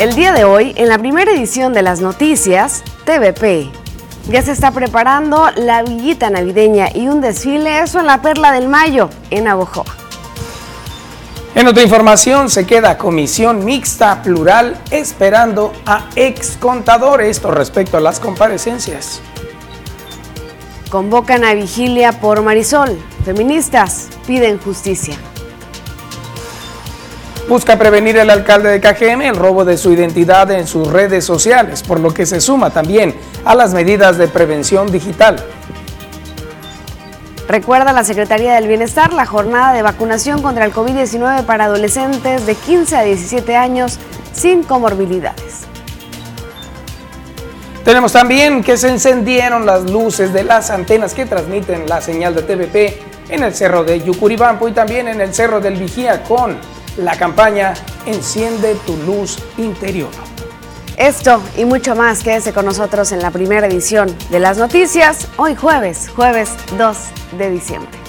El día de hoy, en la primera edición de las noticias, TVP. Ya se está preparando la villita navideña y un desfile, eso en la Perla del Mayo, en Abojoa. En otra información, se queda comisión mixta plural esperando a ex contadores, esto respecto a las comparecencias. Convocan a vigilia por Marisol. Feministas piden justicia. Busca prevenir el alcalde de KGM el robo de su identidad en sus redes sociales, por lo que se suma también a las medidas de prevención digital. Recuerda la Secretaría del Bienestar la jornada de vacunación contra el COVID-19 para adolescentes de 15 a 17 años sin comorbilidades. Tenemos también que se encendieron las luces de las antenas que transmiten la señal de TVP en el cerro de Yucuribampo y también en el cerro del Vigía con la campaña Enciende tu luz interior. Esto y mucho más, quédese con nosotros en la primera edición de las noticias, hoy jueves, jueves 2 de diciembre.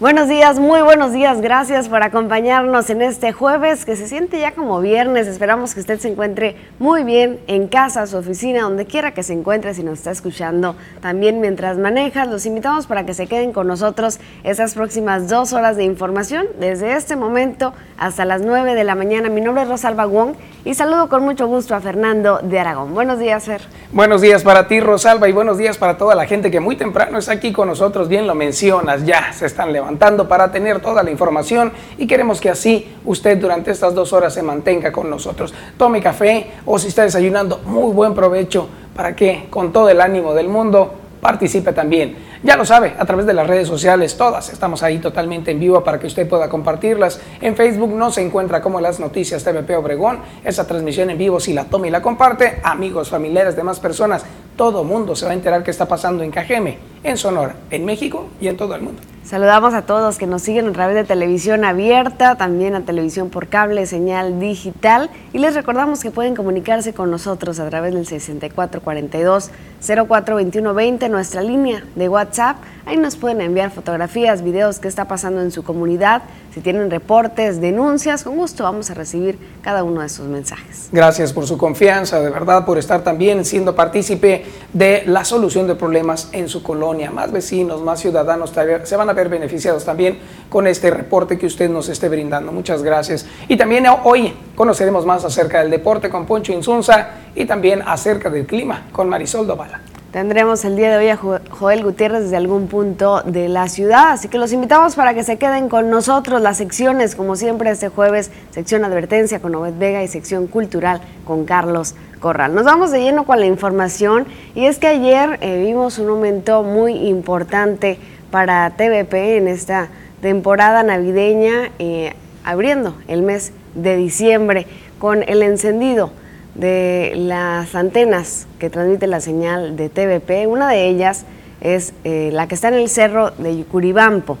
Buenos días, muy buenos días. Gracias por acompañarnos en este jueves que se siente ya como viernes. Esperamos que usted se encuentre muy bien en casa, su oficina, donde quiera que se encuentre, si nos está escuchando también mientras maneja. Los invitamos para que se queden con nosotros esas próximas dos horas de información desde este momento hasta las 9 de la mañana. Mi nombre es Rosalba Wong y saludo con mucho gusto a Fernando de Aragón. Buenos días, Fer. Buenos días para ti, Rosalba, y buenos días para toda la gente que muy temprano está aquí con nosotros. Bien lo mencionas, ya se están levantando para tener toda la información y queremos que así usted durante estas dos horas se mantenga con nosotros. Tome café o si está desayunando, muy buen provecho para que con todo el ánimo del mundo participe también. Ya lo sabe, a través de las redes sociales, todas estamos ahí totalmente en vivo para que usted pueda compartirlas. En Facebook no se encuentra como las noticias TVP Obregón. Esa transmisión en vivo, si la toma y la comparte, amigos, familiares, demás personas, todo mundo se va a enterar qué está pasando en Cajeme, en Sonora, en México y en todo el mundo. Saludamos a todos que nos siguen a través de televisión abierta, también a televisión por cable, señal digital y les recordamos que pueden comunicarse con nosotros a través del 6442 042120, nuestra línea de WhatsApp. Ahí nos pueden enviar fotografías, videos, qué está pasando en su comunidad, si tienen reportes, denuncias, con gusto vamos a recibir cada uno de sus mensajes. Gracias por su confianza, de verdad, por estar también siendo partícipe de la solución de problemas en su colonia. Más vecinos, más ciudadanos se van a ver beneficiados también con este reporte que usted nos esté brindando. Muchas gracias. Y también hoy conoceremos más acerca del deporte con Poncho Insunza y también acerca del clima con Marisol Dovala. Tendremos el día de hoy a Joel Gutiérrez desde algún punto de la ciudad, así que los invitamos para que se queden con nosotros las secciones, como siempre este jueves, sección advertencia con Obed Vega y sección cultural con Carlos Corral. Nos vamos de lleno con la información y es que ayer eh, vimos un momento muy importante para TVP en esta temporada navideña, eh, abriendo el mes de diciembre con el encendido de las antenas que transmite la señal de TVP. Una de ellas es eh, la que está en el cerro de Yucuribampo.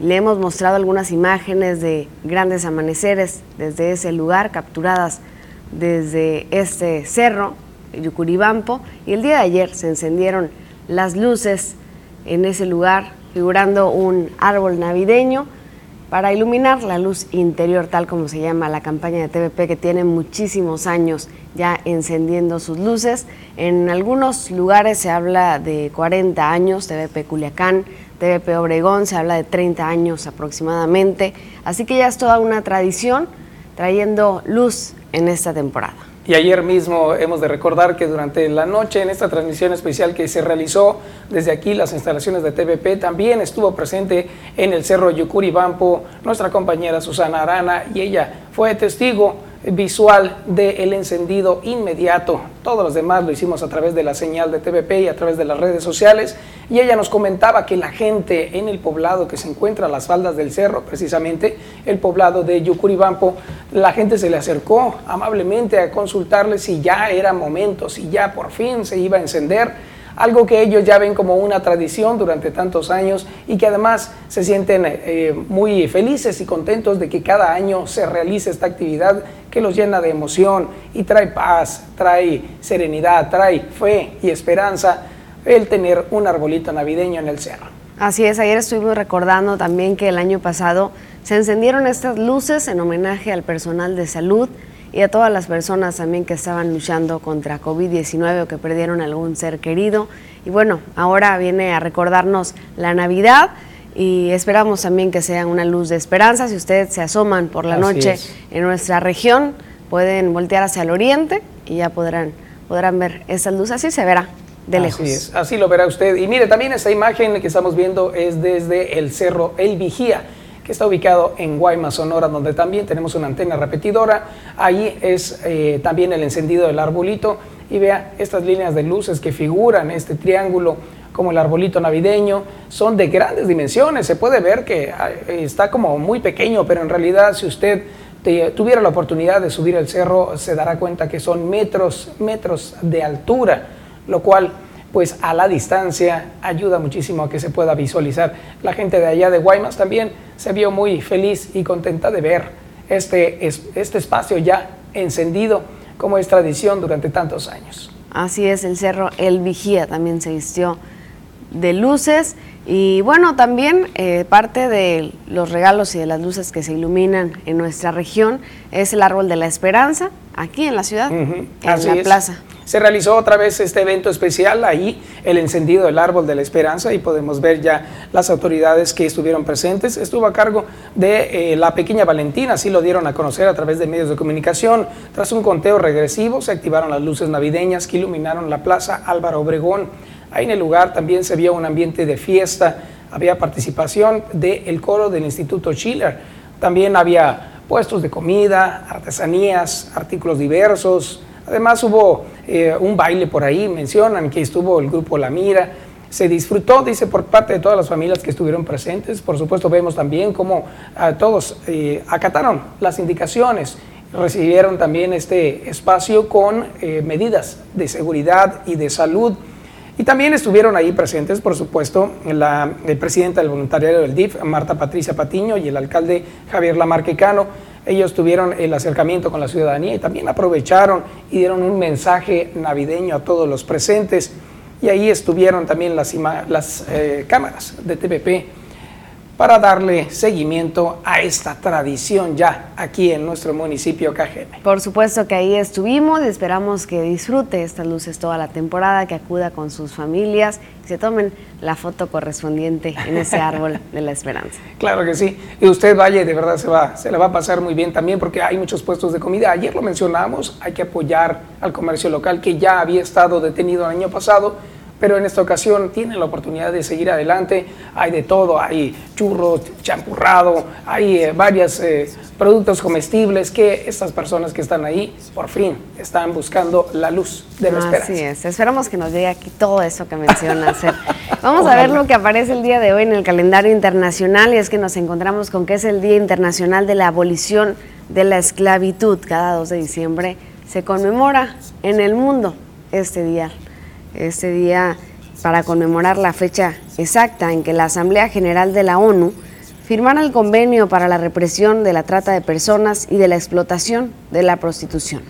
Le hemos mostrado algunas imágenes de grandes amaneceres desde ese lugar, capturadas desde este cerro, Yucuribampo, y el día de ayer se encendieron las luces en ese lugar, figurando un árbol navideño para iluminar la luz interior, tal como se llama la campaña de TVP, que tiene muchísimos años ya encendiendo sus luces. En algunos lugares se habla de 40 años, TVP Culiacán, TVP Obregón, se habla de 30 años aproximadamente. Así que ya es toda una tradición trayendo luz en esta temporada. Y ayer mismo hemos de recordar que durante la noche, en esta transmisión especial que se realizó desde aquí, las instalaciones de TVP, también estuvo presente en el Cerro Yucuribampo nuestra compañera Susana Arana y ella fue testigo visual del encendido inmediato. Todos los demás lo hicimos a través de la señal de TVP y a través de las redes sociales. Y ella nos comentaba que la gente en el poblado que se encuentra a las faldas del cerro, precisamente el poblado de Yucuribampo, la gente se le acercó amablemente a consultarle si ya era momento, si ya por fin se iba a encender algo que ellos ya ven como una tradición durante tantos años y que además se sienten eh, muy felices y contentos de que cada año se realice esta actividad que los llena de emoción y trae paz, trae serenidad, trae fe y esperanza el tener un arbolito navideño en el cerro. Así es, ayer estuvimos recordando también que el año pasado se encendieron estas luces en homenaje al personal de salud y a todas las personas también que estaban luchando contra COVID-19 o que perdieron algún ser querido. Y bueno, ahora viene a recordarnos la Navidad y esperamos también que sea una luz de esperanza. Si ustedes se asoman por la noche en nuestra región, pueden voltear hacia el oriente y ya podrán, podrán ver esa luz. Así se verá de lejos. Así es, así lo verá usted. Y mire, también esta imagen que estamos viendo es desde el cerro El Vigía que está ubicado en Guaymas, Sonora, donde también tenemos una antena repetidora. Ahí es eh, también el encendido del arbolito y vea estas líneas de luces que figuran este triángulo como el arbolito navideño, son de grandes dimensiones. Se puede ver que ah, está como muy pequeño, pero en realidad si usted tuviera la oportunidad de subir el cerro, se dará cuenta que son metros, metros de altura, lo cual pues a la distancia ayuda muchísimo a que se pueda visualizar. La gente de allá de Guaymas también se vio muy feliz y contenta de ver este, este espacio ya encendido como es tradición durante tantos años. Así es, el cerro El Vigía también se vistió de luces y bueno, también eh, parte de los regalos y de las luces que se iluminan en nuestra región es el árbol de la esperanza, aquí en la ciudad, en la plaza se realizó otra vez este evento especial, ahí el encendido del árbol de la esperanza y podemos ver ya las autoridades que estuvieron presentes. Estuvo a cargo de eh, la pequeña Valentina, así lo dieron a conocer a través de medios de comunicación. Tras un conteo regresivo se activaron las luces navideñas que iluminaron la plaza Álvaro Obregón. Ahí en el lugar también se vio un ambiente de fiesta, había participación del coro del Instituto Schiller, también había puestos de comida, artesanías, artículos diversos, Además hubo eh, un baile por ahí, mencionan que estuvo el grupo La Mira. Se disfrutó, dice, por parte de todas las familias que estuvieron presentes. Por supuesto, vemos también cómo a todos eh, acataron las indicaciones, recibieron también este espacio con eh, medidas de seguridad y de salud. Y también estuvieron ahí presentes, por supuesto, la presidenta del voluntariado del DIF, Marta Patricia Patiño, y el alcalde Javier Lamarquecano. Ellos tuvieron el acercamiento con la ciudadanía y también aprovecharon y dieron un mensaje navideño a todos los presentes. Y ahí estuvieron también las, las eh, cámaras de TPP para darle seguimiento a esta tradición ya aquí en nuestro municipio Cajeme. Por supuesto que ahí estuvimos y esperamos que disfrute estas luces toda la temporada, que acuda con sus familias y se tomen la foto correspondiente en ese árbol de la esperanza. Claro que sí. Y usted vaya de verdad se va, se le va a pasar muy bien también porque hay muchos puestos de comida. Ayer lo mencionamos, hay que apoyar al comercio local que ya había estado detenido el año pasado pero en esta ocasión tienen la oportunidad de seguir adelante. Hay de todo, hay churros, champurrado, hay eh, varios eh, productos comestibles que estas personas que están ahí por fin están buscando la luz de la esperanza. Así es, esperamos que nos llegue aquí todo eso que mencionas. Vamos a ver lo que aparece el día de hoy en el calendario internacional y es que nos encontramos con que es el Día Internacional de la Abolición de la Esclavitud. Cada 2 de diciembre se conmemora en el mundo este día este día para conmemorar la fecha exacta en que la Asamblea General de la ONU firmara el convenio para la represión de la trata de personas y de la explotación de la prostitución.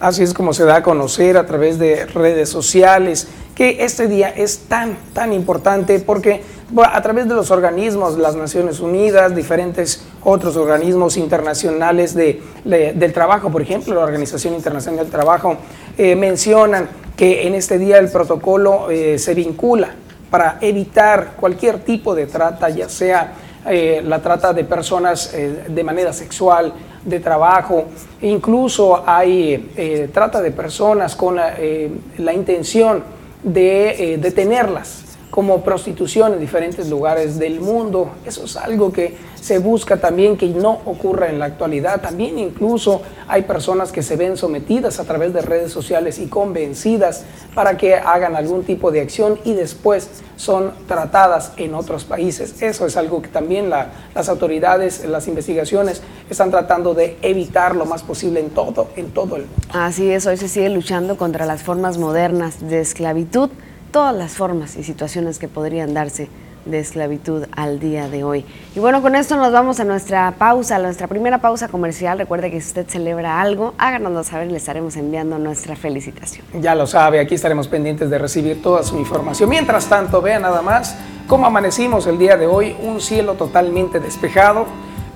Así es como se da a conocer a través de redes sociales que este día es tan, tan importante porque a través de los organismos, las Naciones Unidas, diferentes otros organismos internacionales de, del trabajo, por ejemplo, la Organización Internacional del Trabajo, eh, mencionan que en este día el protocolo eh, se vincula para evitar cualquier tipo de trata, ya sea eh, la trata de personas de manera sexual, de trabajo, incluso hay trata de personas con la intención de detenerlas como prostitución en diferentes lugares del mundo. Eso es algo que se busca también que no ocurra en la actualidad. También incluso hay personas que se ven sometidas a través de redes sociales y convencidas para que hagan algún tipo de acción y después son tratadas en otros países. Eso es algo que también las autoridades, las investigaciones están tratando de evitar lo más posible en todo, en todo el mundo. Así es, hoy se sigue luchando contra las formas modernas de esclavitud todas las formas y situaciones que podrían darse de esclavitud al día de hoy. Y bueno, con esto nos vamos a nuestra pausa, a nuestra primera pausa comercial. Recuerde que si usted celebra algo, háganoslo saber y le estaremos enviando nuestra felicitación. Ya lo sabe, aquí estaremos pendientes de recibir toda su información. Mientras tanto, vea nada más cómo amanecimos el día de hoy, un cielo totalmente despejado,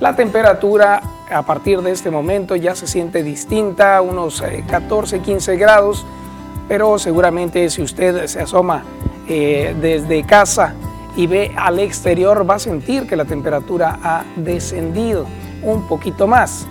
la temperatura a partir de este momento ya se siente distinta, unos 14, eh, 15 grados, pero seguramente si usted se asoma eh, desde casa y ve al exterior va a sentir que la temperatura ha descendido un poquito más.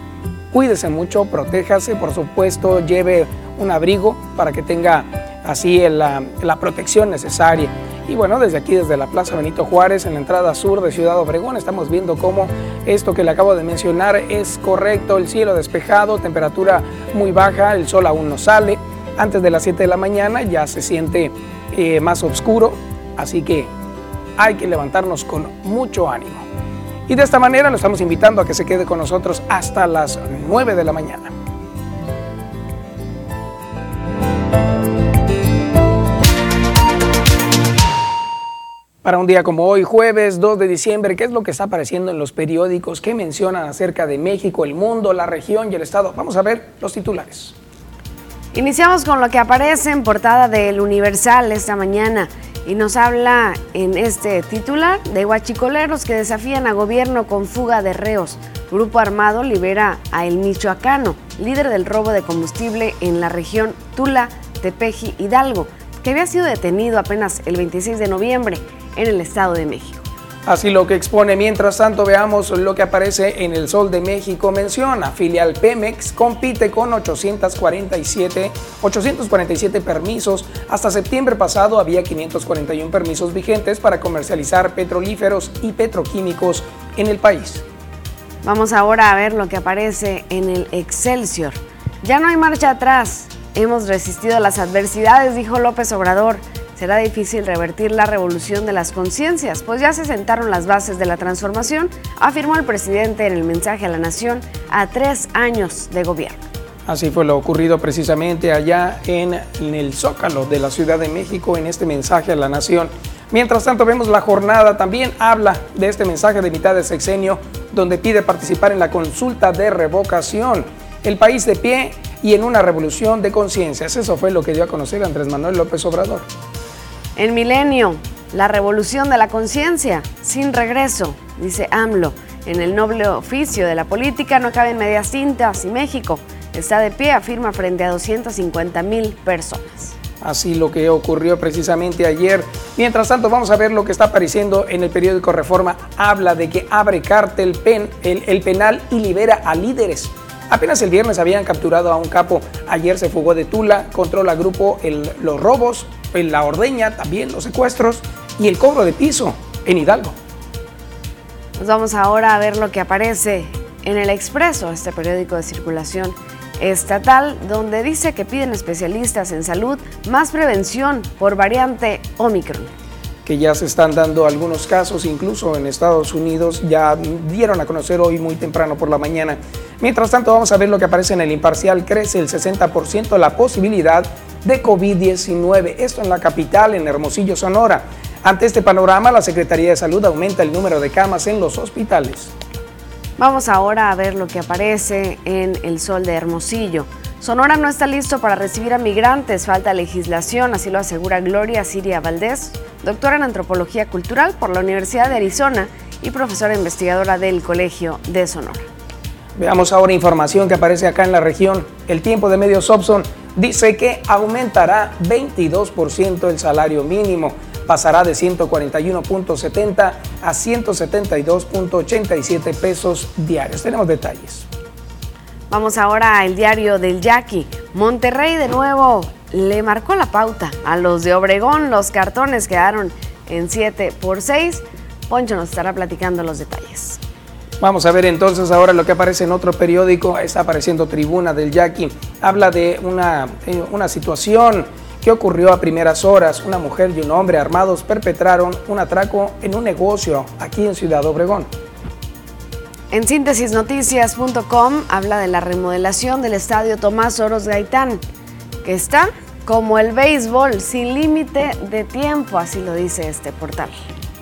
Cuídese mucho, protéjase, por supuesto, lleve un abrigo para que tenga así la, la protección necesaria. Y bueno, desde aquí, desde la Plaza Benito Juárez, en la entrada sur de Ciudad Obregón, estamos viendo cómo esto que le acabo de mencionar es correcto, el cielo despejado, temperatura muy baja, el sol aún no sale. Antes de las 7 de la mañana ya se siente eh, más oscuro, así que hay que levantarnos con mucho ánimo. Y de esta manera lo estamos invitando a que se quede con nosotros hasta las 9 de la mañana. Para un día como hoy, jueves 2 de diciembre, ¿qué es lo que está apareciendo en los periódicos? ¿Qué mencionan acerca de México, el mundo, la región y el Estado? Vamos a ver los titulares. Iniciamos con lo que aparece en portada del Universal esta mañana y nos habla en este titular de huachicoleros que desafían a gobierno con fuga de reos. Grupo armado libera a El Michoacano, líder del robo de combustible en la región Tula, Tepeji, Hidalgo, que había sido detenido apenas el 26 de noviembre en el Estado de México. Así lo que expone. Mientras tanto, veamos lo que aparece en el Sol de México. Menciona, filial Pemex compite con 847, 847 permisos. Hasta septiembre pasado había 541 permisos vigentes para comercializar petrolíferos y petroquímicos en el país. Vamos ahora a ver lo que aparece en el Excelsior. Ya no hay marcha atrás. Hemos resistido las adversidades, dijo López Obrador será difícil revertir la revolución de las conciencias, pues ya se sentaron las bases de la transformación, afirmó el presidente en el mensaje a la nación a tres años de gobierno. Así fue lo ocurrido precisamente allá en, el Zócalo de la Ciudad de México en este mensaje a la nación. Mientras tanto vemos la jornada, también habla de este mensaje de mitad de sexenio donde pide participar en la consulta de revocación. El país de pie y en una revolución de conciencias. Eso fue lo que dio a conocer Andrés Manuel López Obrador. En Milenio, la revolución de la conciencia, sin regreso, dice AMLO. En el noble oficio de la política no caben medias tintas y México está de pie, afirma frente a 250 mil personas. Así lo que ocurrió precisamente ayer. Mientras tanto, vamos a ver lo que está apareciendo en el periódico Reforma. Habla de que abre cártel pen, el, penal y libera a líderes. Apenas el viernes habían capturado a un capo. Ayer se fugó de Tula, controla grupo los robos en la ordeña, también los secuestros y el cobro de piso en Hidalgo. Nos vamos ahora a ver lo que aparece en el Expreso, este periódico de circulación estatal, donde dice que piden especialistas en salud más prevención por variante Omicron que ya se están dando algunos casos, incluso en Estados Unidos, ya dieron a conocer hoy muy temprano por la mañana. Mientras tanto, vamos a ver lo que aparece en el imparcial. Crece el 60% la posibilidad de COVID-19. Esto en la capital, en Hermosillo, Sonora. Ante este panorama, la Secretaría de Salud aumenta el número de camas en los hospitales. Vamos ahora a ver lo que aparece en el sol de Hermosillo. Sonora no está listo para recibir a migrantes, falta legislación, así lo asegura Gloria Siria Valdés, doctora en antropología cultural por la Universidad de Arizona y profesora investigadora del Colegio de Sonora. Veamos ahora información que aparece acá en la región. El tiempo de medios Opson dice que aumentará 22% el salario mínimo, pasará de 141.70 a 172.87 pesos diarios. Tenemos detalles. Vamos ahora al diario del Yaqui. Monterrey de nuevo le marcó la pauta a los de Obregón. Los cartones quedaron en 7 por 6. Poncho nos estará platicando los detalles. Vamos a ver entonces ahora lo que aparece en otro periódico, está apareciendo Tribuna del Yaqui. Habla de una, eh, una situación que ocurrió a primeras horas. Una mujer y un hombre armados perpetraron un atraco en un negocio aquí en Ciudad Obregón. En síntesisnoticias.com habla de la remodelación del estadio Tomás Oros Gaitán, que está como el béisbol, sin límite de tiempo, así lo dice este portal.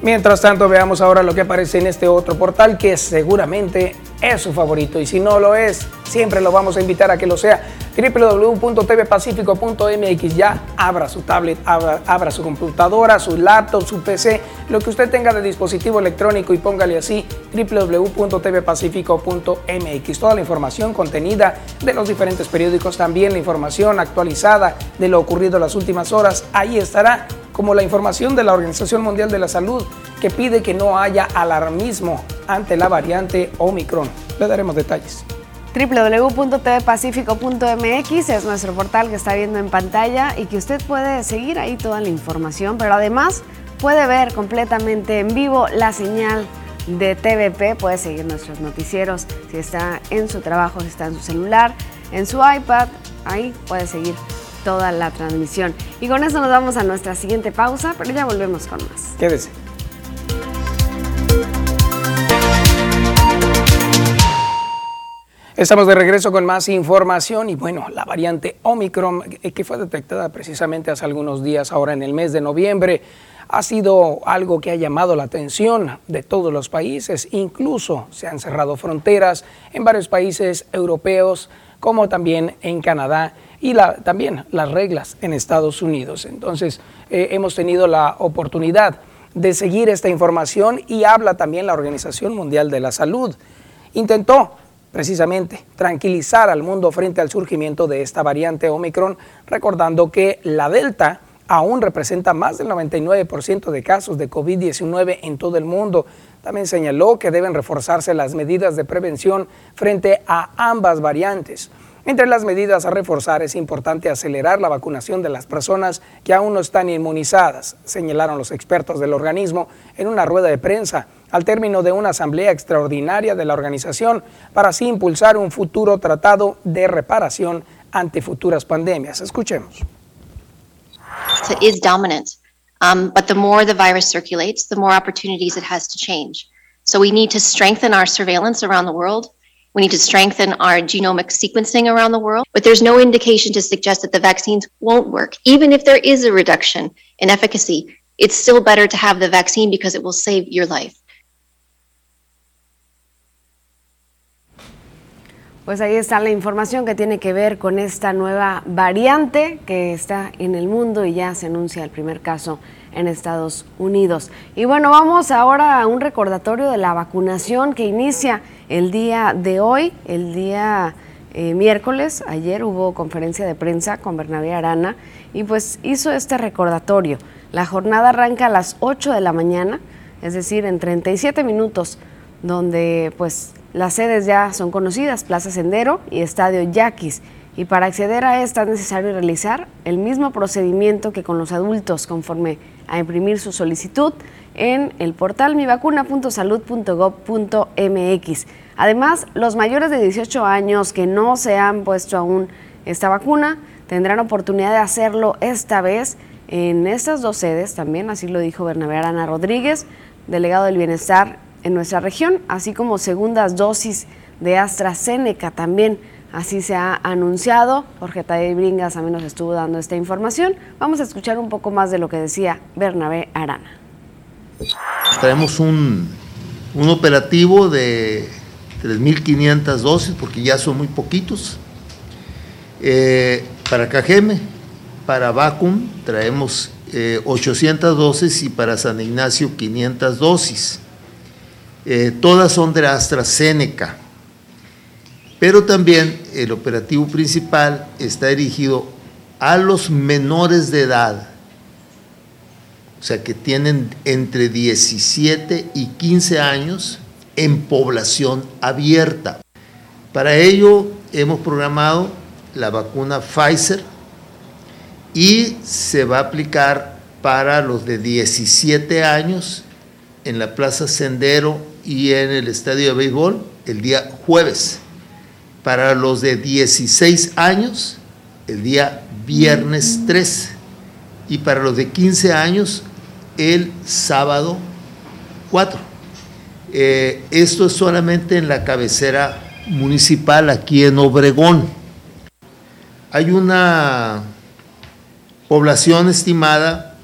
Mientras tanto, veamos ahora lo que aparece en este otro portal que seguramente es su favorito y si no lo es, siempre lo vamos a invitar a que lo sea. www.tvpacifico.mx. Ya abra su tablet, abra, su computadora, su laptop, su PC, lo que usted tenga de dispositivo electrónico y póngale así www.tvpacifico.mx. Toda la información contenida de los diferentes periódicos, también la información actualizada de lo ocurrido en las últimas horas, ahí estará como la información de la Organización Mundial de la Salud que pide que no haya alarmismo ante la variante Omicron. Le daremos detalles www.tvpacifico.mx es nuestro portal que está viendo en pantalla y que usted puede seguir ahí toda la información, pero además puede ver completamente en vivo la señal de TVP, puede seguir nuestros noticieros si está en su trabajo, si está en su celular, en su iPad, ahí puede seguir toda la transmisión. Y con eso nos vamos a nuestra siguiente pausa, pero ya volvemos con más. Quédese. Estamos de regreso con más información y bueno, la variante Omicron eh, que fue detectada precisamente hace algunos días, ahora en el mes de noviembre, ha sido algo que ha llamado la atención de todos los países, incluso se han cerrado fronteras en varios países europeos, como también en Canadá y también las reglas en Estados Unidos. Entonces, eh, hemos tenido la oportunidad de seguir esta información y habla también la Organización Mundial de la Salud. Intentó precisamente tranquilizar al mundo frente al surgimiento de esta variante Omicron, recordando que la Delta aún representa más del 99% de casos de COVID-19 en todo el mundo. También señaló que deben reforzarse las medidas de prevención frente a ambas variantes. Entre las medidas a reforzar es importante acelerar la vacunación de las personas que aún no están inmunizadas, señalaron los expertos del organismo en una rueda de prensa al término de una asamblea extraordinaria de la organización para así impulsar un futuro tratado de reparación ante futuras pandemias. Escuchemos. So is dominant, um, but the more the virus circulates, the more opportunities it has to change. So we need to strengthen our surveillance around the world. We need to strengthen our genomic sequencing around the world, but there's no indication to suggest that the vaccines won't work. Even if there is a reduction in efficacy, it's still better to have the vaccine because it will save your life. Pues ahí está la información que tiene que ver con esta nueva variante que está en el mundo y ya se anuncia el primer caso en Estados Unidos. Y bueno, vamos ahora a un recordatorio de la vacunación que inicia el día de hoy, el día eh, miércoles. Ayer hubo conferencia de prensa con Bernabé Arana y pues hizo este recordatorio. La jornada arranca a las 8 de la mañana, es decir, en 37 minutos, donde pues las sedes ya son conocidas, Plaza Sendero y Estadio Yaquis. Y para acceder a esta es necesario realizar el mismo procedimiento que con los adultos conforme a imprimir su solicitud en el portal mivacuna.salud.gov.mx. Además, los mayores de 18 años que no se han puesto aún esta vacuna tendrán oportunidad de hacerlo esta vez en estas dos sedes también, así lo dijo Bernabé Arana Rodríguez, delegado del Bienestar en nuestra región, así como segundas dosis de AstraZeneca también. Así se ha anunciado. Jorge Tadei Bringas también nos estuvo dando esta información. Vamos a escuchar un poco más de lo que decía Bernabé Arana. Traemos un, un operativo de 3.500 dosis, porque ya son muy poquitos. Eh, para Cajeme, para Vacum, traemos 800 eh, dosis y para San Ignacio 500 dosis. Eh, todas son de AstraZeneca, pero también el operativo principal está dirigido a los menores de edad, o sea que tienen entre 17 y 15 años en población abierta. Para ello hemos programado la vacuna Pfizer y se va a aplicar para los de 17 años en la Plaza Sendero y en el estadio de béisbol el día jueves. Para los de 16 años, el día viernes 3. Y para los de 15 años, el sábado 4. Eh, esto es solamente en la cabecera municipal aquí en Obregón. Hay una población estimada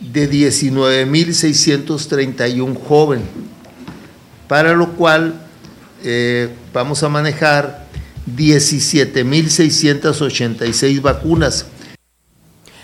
de 19.631 jóvenes para lo cual eh, vamos a manejar 17.686 vacunas.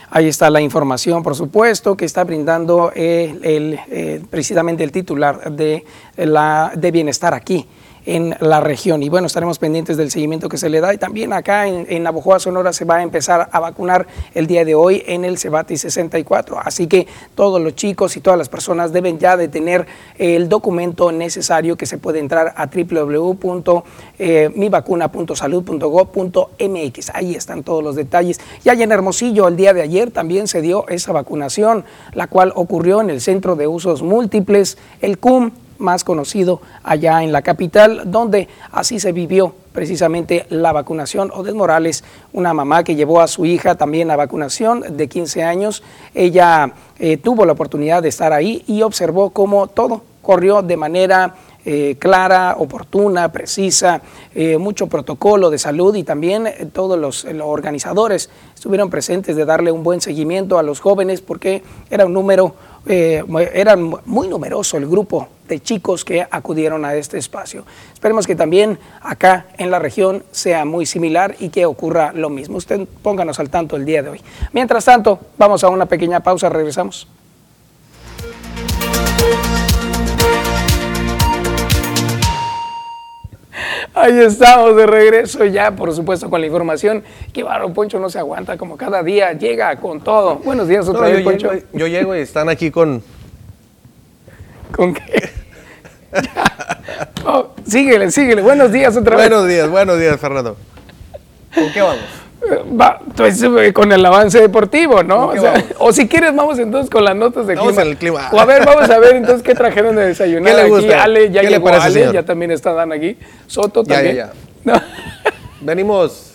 Ahí está la información, por supuesto, que está brindando el, eh, precisamente el titular de, la, de Bienestar aquí en la región. Y bueno, estaremos pendientes del seguimiento que se le da. Y también acá en, en Navojoa, Sonora, se va a empezar a vacunar el día de hoy en el Cebati 64. Así que todos los chicos y todas las personas deben ya de tener el documento necesario que se puede entrar a www.mivacuna.salud.gov.mx. Ahí están todos los detalles. Y allá en Hermosillo, el día de ayer también se dio esa vacunación, la cual ocurrió en el Centro de Usos Múltiples, el CUM más conocido allá en la capital, donde así se vivió precisamente la vacunación. Odette Morales, una mamá que llevó a su hija también a vacunación de 15 años, ella eh, tuvo la oportunidad de estar ahí y observó cómo todo corrió de manera eh, clara, oportuna, precisa, eh, mucho protocolo de salud y también todos los, los, organizadores estuvieron presentes de darle un buen seguimiento a los jóvenes porque era un número, era muy numeroso el grupo de chicos que acudieron a este espacio. Esperemos que también acá en la región sea muy similar y que ocurra lo mismo. Usted pónganos al tanto el día de hoy. Mientras tanto, vamos a una pequeña pausa, regresamos. Ahí estamos de regreso ya, por supuesto, con la información. Que barro, Poncho no se aguanta, como cada día llega con todo. Buenos días otra No, vez, yo, Poncho. llego, yo llego y están aquí con. ¿Con qué? Oh, síguele, síguele. Buenos días otra vez. Buenos días, buenos días, Fernando. ¿Con qué vamos? Va, pues, eh, con el avance deportivo, ¿no? ¿Con O, sea, o si quieres, vamos entonces con las notas de Vamos clima. el clima. O a ver, vamos a ver entonces qué trajeron de desayunar ¿Qué le aquí. gusta? Ale, ya ¿Qué le parece, Ale, señor? ya también está Dan aquí. Soto Ya, también. ya, No, Venimos.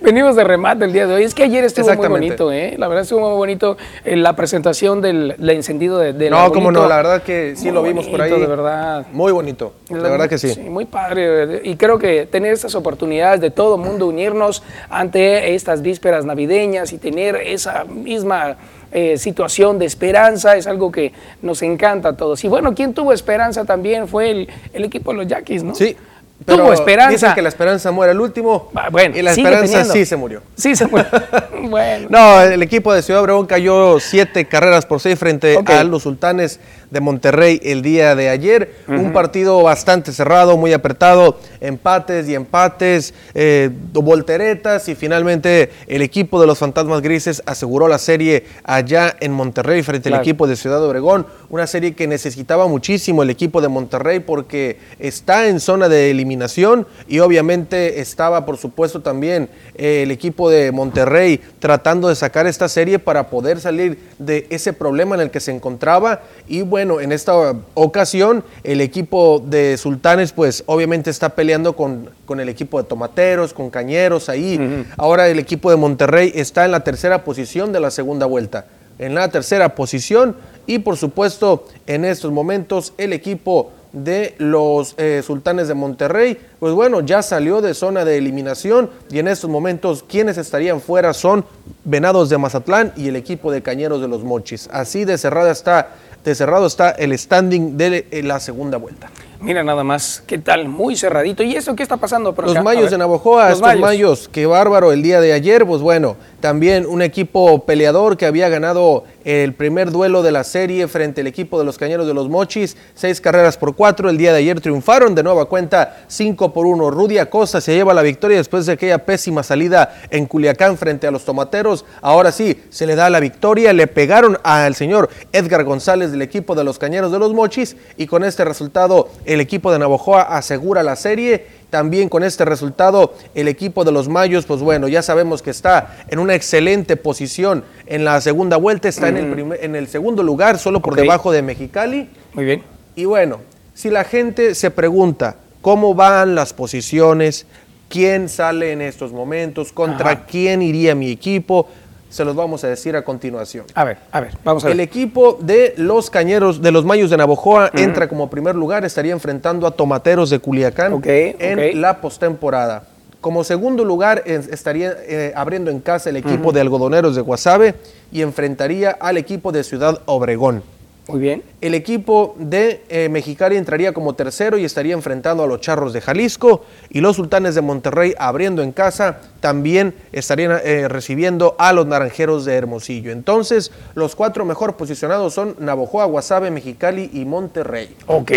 Venimos de remate el día de hoy. Es que ayer estuvo muy bonito, ¿eh? La verdad estuvo muy bonito eh, la presentación del, del encendido de, del No, cómo no, arbolito. la verdad que sí Muy lo vimos por ahí. De verdad. Muy bonito. La verdad que sí. muy padre. Y creo que tener estas oportunidades de todo mundo unirnos ante estas vísperas navideñas y tener esa misma eh, situación de esperanza es algo que nos encanta a todos. Y bueno, quien tuvo esperanza también fue el, el equipo de los Yaquis, ¿no? Sí. Tuvo pero esperanza. Dicen que la esperanza muere al último. Ah, bueno, y la esperanza teniendo. sí se murió. Sí se murió. bueno. No, el equipo de Ciudad Obregón cayó siete carreras por seis frente a los sultanes de Monterrey el día de ayer. Un partido bastante cerrado, muy apretado, empates y empates, eh, volteretas y finalmente el equipo de los Fantasmas Grises aseguró la serie allá en Monterrey frente Claro. al equipo de Ciudad Obregón. Una serie que necesitaba muchísimo el equipo de Monterrey porque está en zona de eliminación y obviamente estaba por supuesto también eh, el equipo de Monterrey tratando de sacar esta serie para poder salir de ese problema en el que se encontraba y bueno, en esta ocasión el equipo de Sultanes pues obviamente está peleando con, con el equipo de Tomateros, con Cañeros ahí. Ahora el equipo de Monterrey está en la tercera posición de la segunda vuelta en la tercera posición y por supuesto en estos momentos el equipo de los eh, Sultanes de Monterrey, pues bueno, ya salió de zona de eliminación y en estos momentos quienes estarían fuera son Venados de Mazatlán y el equipo de Cañeros de los Mochis. Así de cerrada está, de cerrado está el standing de la segunda vuelta. Mira nada más, qué tal, muy cerradito. ¿Y eso qué está pasando por Los acá? Mayos de Navojoa, Los estos Mayos. mayos. qué bárbaro el día de ayer, pues bueno, también un equipo peleador que había ganado el primer duelo de la serie frente al equipo de los Cañeros de los Mochis, seis carreras por cuatro, el día de ayer triunfaron de nueva cuenta cinco por uno. Rudy Acosta se lleva la victoria después de aquella pésima salida en Culiacán frente a los Tomateros, ahora sí, se le da la victoria, le pegaron al señor Edgar González del equipo de los Cañeros de los Mochis y con este resultado el equipo de Navojoa asegura la serie también con este resultado, el equipo de los Mayos, pues bueno, ya sabemos que está en una excelente posición en la segunda vuelta, está en, el primer- en el segundo lugar, solo por debajo de Mexicali. Muy bien. Y bueno, si la gente se pregunta cómo van las posiciones, quién sale en estos momentos, contra Ajá. quién iría mi equipo, se los vamos a decir a continuación. A ver, a ver, vamos a ver. El equipo de los Cañeros, de los Mayos de Navojoa, entra como primer lugar, estaría enfrentando a Tomateros de Culiacán en la postemporada. Como segundo lugar es- estaría eh, abriendo en casa el equipo de Algodoneros de Guasave y enfrentaría al equipo de Ciudad Obregón. Muy bien. El equipo de eh, Mexicali entraría como tercero y estaría enfrentando a los Charros de Jalisco y los Sultanes de Monterrey abriendo en casa también estarían eh, recibiendo a los Naranjeros de Hermosillo. Entonces, los cuatro mejor posicionados son Navojoa, Guasave, Mexicali y Monterrey. Ok,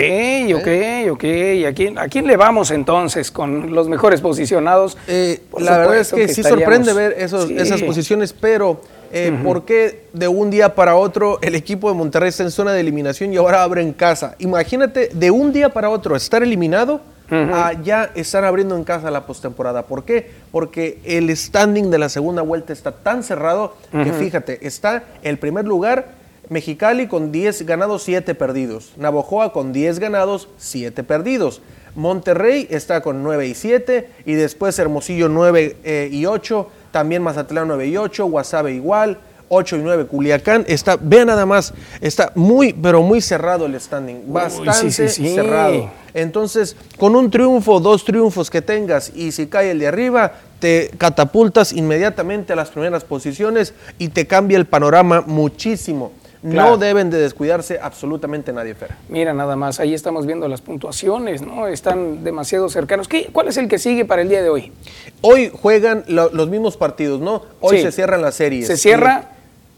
ok, ok. ¿A quién, ¿A quién le vamos entonces con los mejores posicionados? Eh, la verdad es que, que sí estaríamos- sorprende ver esos- Sí. esas posiciones, pero eh, ¿por qué de un día para otro el equipo de Monterrey está en zona de eliminación y ahora abre en casa? Imagínate de un día para otro estar eliminado a ya estar abriendo en casa la postemporada. ¿Por qué? Porque el standing de la segunda vuelta está tan cerrado que fíjate, está el primer lugar Mexicali con 10 ganados, 7 perdidos. Navojoa con 10 ganados, 7 perdidos. Monterrey está con 9 y 7 y después Hermosillo 9 eh, y 8, también Mazatlán 9 y 8, Guasave igual, 8 y 9 Culiacán. Está, vean nada más, está muy, pero muy cerrado el standing, bastante sí, sí, sí. cerrado. Entonces, con un triunfo, dos triunfos que tengas y si cae el de arriba, te catapultas inmediatamente a las primeras posiciones y te cambia el panorama muchísimo. Claro. No deben de descuidarse absolutamente nadie, Fer. Mira, nada más, ahí estamos viendo las puntuaciones, ¿no? Están demasiado cercanos. ¿Qué, ¿Cuál es el que sigue para el día de hoy? Hoy juegan lo- los mismos partidos, ¿no? Hoy Sí. se cierran las series. Se cierra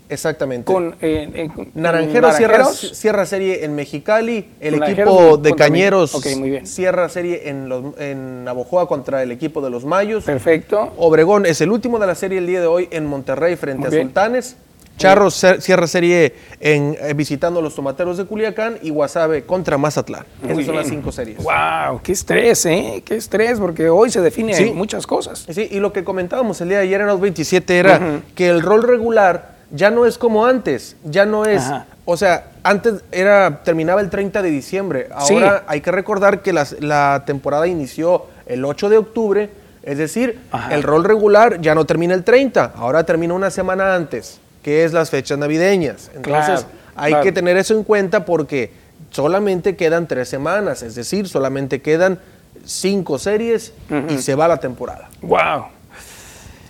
Y- exactamente. con... eh, eh, con- Naranjeros cierra, cierra serie en Mexicali, el equipo de Cañeros Ok, muy bien. cierra serie en, los, en Navojoa contra el equipo de los Mayos. Perfecto. Obregón es el último de la serie el día de hoy en Monterrey frente Muy a bien. Sultanes. Charros cierra serie en, eh, visitando a los tomateros de Culiacán y Guasave contra Mazatlán. Esas son las cinco series. Wow, qué estrés, ¿eh? Qué estrés, porque hoy se define Sí. muchas cosas. Sí, y lo que comentábamos el día de ayer en los 27 era que el rol regular ya no es como antes, ya no es, Ajá. o sea, antes era terminaba el 30 de diciembre, Sí. ahora hay que recordar que las- la temporada inició el 8 de octubre, es decir, Ajá. el rol regular ya no termina el 30, ahora termina una semana antes, que es las fechas navideñas. Entonces, Claro, hay claro. que tener eso en cuenta porque solamente quedan tres semanas, es decir, solamente quedan cinco series y se va la temporada Wow.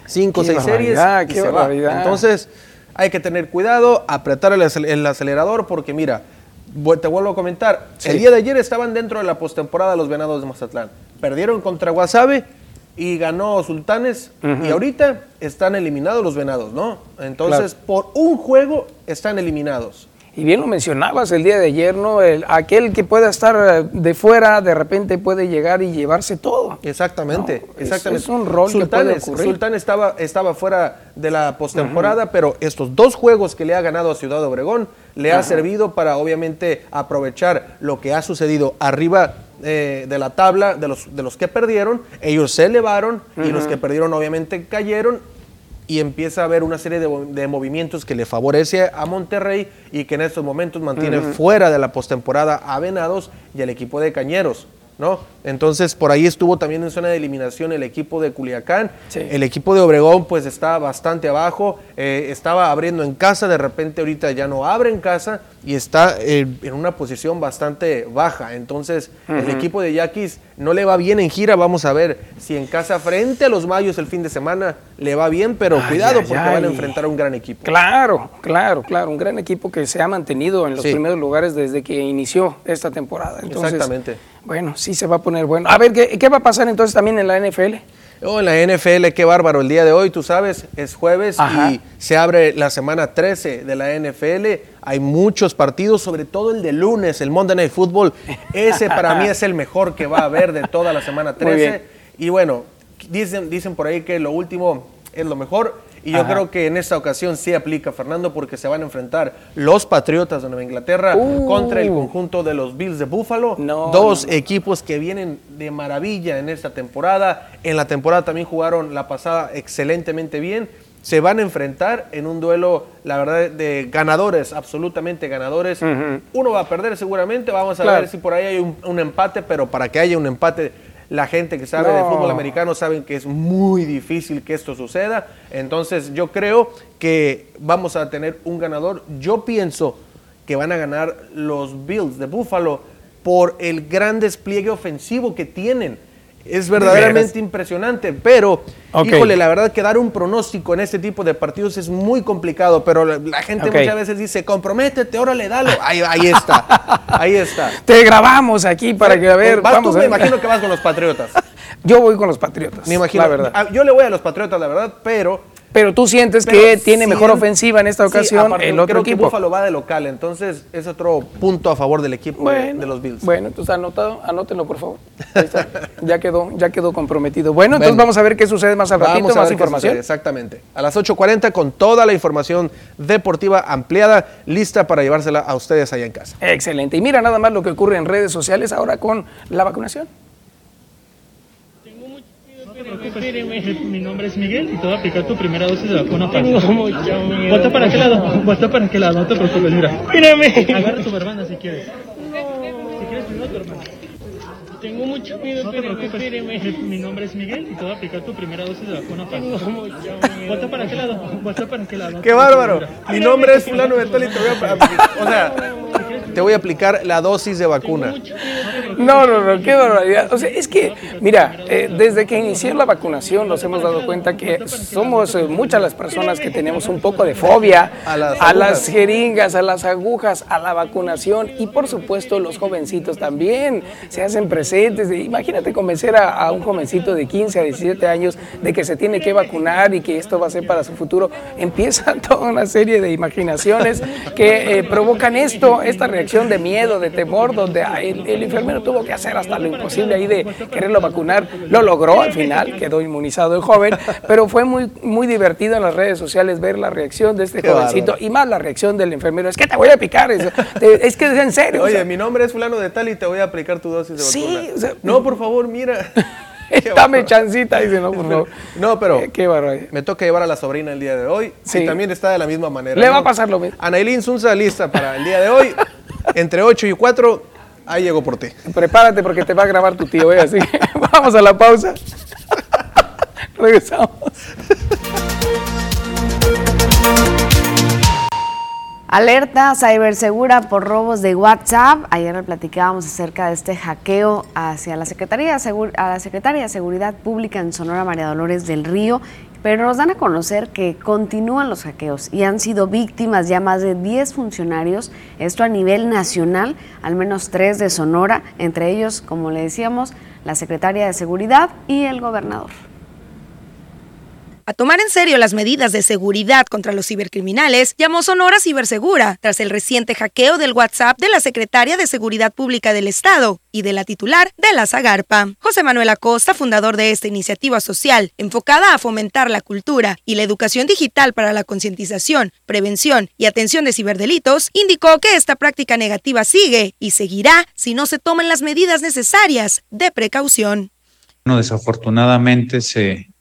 cinco o seis series y qué se va. Entonces, hay que tener cuidado, apretar el, acel- el acelerador, porque mira, te vuelvo a comentar, Sí. el día de ayer estaban dentro de la postemporada los Venados de Mazatlán. Perdieron contra Guasave y ganó Sultanes, y ahorita están eliminados los Venados, ¿no? Entonces, por un juego están eliminados. Y bien lo mencionabas el día de ayer, ¿no? El- aquel que pueda estar eh, de fuera, de repente puede llegar y llevarse todo. Exactamente, No, exactamente. es un rol que puede Sultanes. Sultán estaba, estaba fuera de la postemporada, pero estos dos juegos que le ha ganado a Ciudad Obregón le ha servido para obviamente aprovechar lo que ha sucedido arriba eh, de la tabla de los, de los que perdieron. Ellos se elevaron y los que perdieron obviamente cayeron y empieza a haber una serie de, mo- de movimientos que le favorece a Monterrey y que en estos momentos mantiene fuera de la postemporada a Venados y al equipo de Cañeros. ¿No? Entonces por ahí estuvo también en zona de eliminación el equipo de Culiacán, Sí. el equipo de Obregón pues está bastante abajo, eh, estaba abriendo en casa, de repente ahorita ya no abre en casa y está eh, en una posición bastante baja, entonces el equipo de Yaquis no le va bien en gira, vamos a ver si en casa frente a los Mayos el fin de semana le va bien, pero Ay, cuidado ay, porque van a enfrentar a un gran equipo. Claro, claro, claro. Un gran equipo que se ha mantenido en los Sí. primeros lugares desde que inició esta temporada. Entonces, Exactamente. Bueno, sí se va a poner bueno. A ver, ¿qué, qué va a pasar entonces también en la NFL? Oh, en la NFL, qué bárbaro. El día de hoy, tú sabes, es jueves Ajá. y se abre la semana 13 de la NFL. Hay muchos partidos, sobre todo el de lunes, el Monday Night Football. Ese para mí es el mejor que va a haber de toda la semana Muy bien. 13. Y bueno, dicen, dicen por ahí que lo último es lo mejor. Y yo Ajá. creo que en esta ocasión sí aplica, Fernando, porque se van a enfrentar los Patriotas de Nueva Inglaterra Uh. contra el conjunto de los Bills de Buffalo. No, Dos no, equipos que vienen de maravilla en esta temporada. En la temporada también jugaron la pasada excelentemente bien. Se van a enfrentar en un duelo, la verdad, de ganadores, absolutamente ganadores. Uno va a perder seguramente, vamos a Claro. ver si por ahí hay un, un empate, pero para que haya un empate, la gente que sabe de fútbol americano saben que es muy difícil que esto suceda. Entonces yo creo que vamos a tener un ganador. Yo pienso que van a ganar los Bills de Buffalo por el gran despliegue ofensivo que tienen. Es verdaderamente impresionante, pero híjole, la verdad que dar un pronóstico en este tipo de partidos es muy complicado, pero la, gente muchas veces dice, comprométete, órale, dalo. Ahí, ahí está, ahí está. Te grabamos aquí para que a ver. vamos, me imagino que vas con los Patriotas. Yo voy con los Patriotas. Me imagino. La verdad. Ah, yo le voy a los Patriotas, la verdad, pero pero tú sientes que tiene mejor ofensiva en esta ocasión el otro creo equipo. Que Buffalo va de local, entonces es otro punto a favor del equipo de, los Bills. Bueno, entonces anotado, anótenlo por favor. Ahí está. ya quedó, ya quedó comprometido. Bueno, entonces vamos a ver qué sucede más al ratito, más información. Exactamente. A las 8:40 con toda la información deportiva ampliada, lista para llevársela a ustedes allá en casa. Excelente. Y mira nada más lo que ocurre en redes sociales ahora con la vacunación. Mi nombre es Miguel y te voy a aplicar tu primera dosis de vacuna para Volta para qué lado, volta para qué lado, no te preocupes, mira. Mírame. Agarra tu hermana si quieres. Si quieres primero tu hermana. Tengo mucho miedo, no te preocupes. Mi nombre es Miguel y te voy a aplicar tu primera dosis de vacuna para Volta para qué lado, volta para qué lado. Qué bárbaro. Mi nombre es fulano de tal y te voy a o sea, te voy a aplicar la dosis de vacuna. No, no, no, qué barbaridad. O sea, es que, mira, eh, desde que inició la vacunación nos hemos dado cuenta que somos eh, muchas las personas que tenemos un poco de fobia a las, jeringas, a las agujas, a la vacunación y por supuesto los jovencitos también se hacen presentes. Imagínate convencer a, un jovencito de 15 a 17 años de que se tiene que vacunar y que esto va a ser para su futuro. Empieza toda una serie de imaginaciones que eh, provocan esto, esta reacción de miedo, de temor, donde el, enfermero tuvo que hacer hasta lo imposible ahí de quererlo vacunar. Lo logró al final, quedó inmunizado el joven, pero fue muy, muy divertido en las redes sociales ver la reacción de este jovencito y más la reacción del enfermero. Es que te voy a picar, es, es que es en serio. Oye, mi nombre es fulano de tal y te voy a aplicar tu dosis de vacuna. Sí, no, por favor, mira. Dame chancita, dice, no, por favor. No, pero qué me toca llevar a la sobrina el día de hoy. Sí. Y también está de la misma manera. Le va a pasar lo mismo. Anailín Sunza lista para el día de hoy. Entre 8 y 4, ahí llego por ti. Prepárate porque te va a grabar tu tío, ¿eh? así que vamos a la pausa. Regresamos. Alerta cibersegura por robos de WhatsApp. Ayer platicábamos acerca de este hackeo hacia la Secretaría, a la Secretaría de Seguridad Pública en Sonora, María Dolores del Río pero nos dan a conocer que continúan los hackeos y han sido víctimas ya más de 10 funcionarios, esto a nivel nacional, al menos tres de Sonora, entre ellos, como le decíamos, la secretaria de Seguridad y el gobernador a tomar en serio las medidas de seguridad contra los cibercriminales, llamó Sonora Cibersegura tras el reciente hackeo del WhatsApp de la secretaria de Seguridad Pública del Estado y de la titular de la Zagarpa. José Manuel Acosta, fundador de esta iniciativa social enfocada a fomentar la cultura y la educación digital para la concientización, prevención y atención de ciberdelitos, indicó que esta práctica negativa sigue y seguirá si no se toman las medidas necesarias de precaución. desafortunadamente se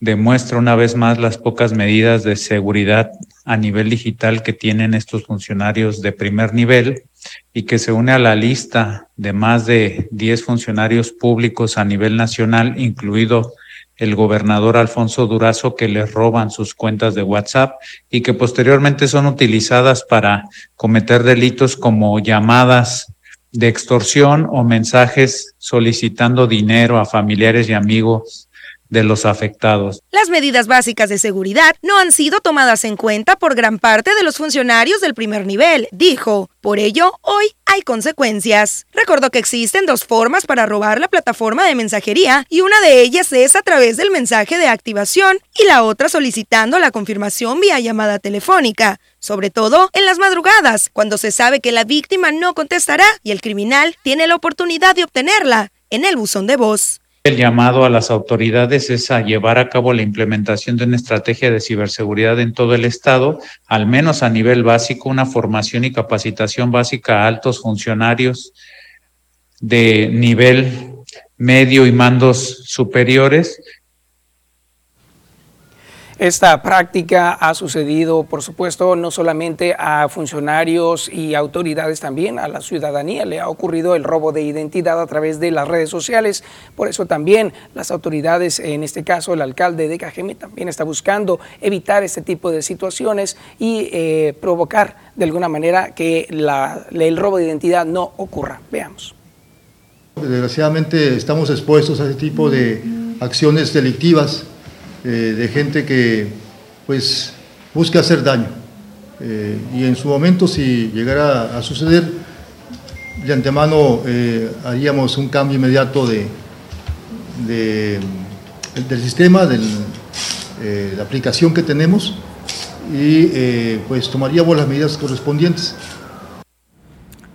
demuestra una vez más las pocas medidas de seguridad a nivel digital que tienen estos funcionarios de primer nivel y que se une a la lista de más de 10 funcionarios públicos a nivel nacional, incluido el gobernador Alfonso Durazo, que les roban sus cuentas de WhatsApp y que posteriormente son utilizadas para cometer delitos como llamadas de extorsión o mensajes solicitando dinero a familiares y amigos de los afectados. Las medidas básicas de seguridad no han sido tomadas en cuenta por gran parte de los funcionarios del primer nivel, dijo. Por ello, hoy hay consecuencias. Recordó que existen dos formas para robar la plataforma de mensajería y una de ellas es a través del mensaje de activación y la otra solicitando la confirmación vía llamada telefónica, sobre todo en las madrugadas, cuando se sabe que la víctima no contestará y el criminal tiene la oportunidad de obtenerla en el buzón de voz. El llamado a las autoridades es a llevar a cabo la implementación de una estrategia de ciberseguridad en todo el Estado, al menos a nivel básico, una formación y capacitación básica a altos funcionarios de nivel medio y mandos superiores esta práctica ha sucedido, por supuesto, no solamente a funcionarios y autoridades, también a la ciudadanía. Le ha ocurrido el robo de identidad a través de las redes sociales. Por eso también las autoridades, en este caso el alcalde de Cajeme, también está buscando evitar este tipo de situaciones y eh, provocar de alguna manera que el robo de identidad no ocurra. Veamos Desgraciadamente estamos expuestos a ese tipo de acciones delictivas eh, de gente que pues busca hacer daño. Eh, y en su momento, si llegara a suceder, de antemano eh, haríamos un cambio inmediato de, de- del sistema, de la aplicación que tenemos y pues tomaríamos las medidas correspondientes.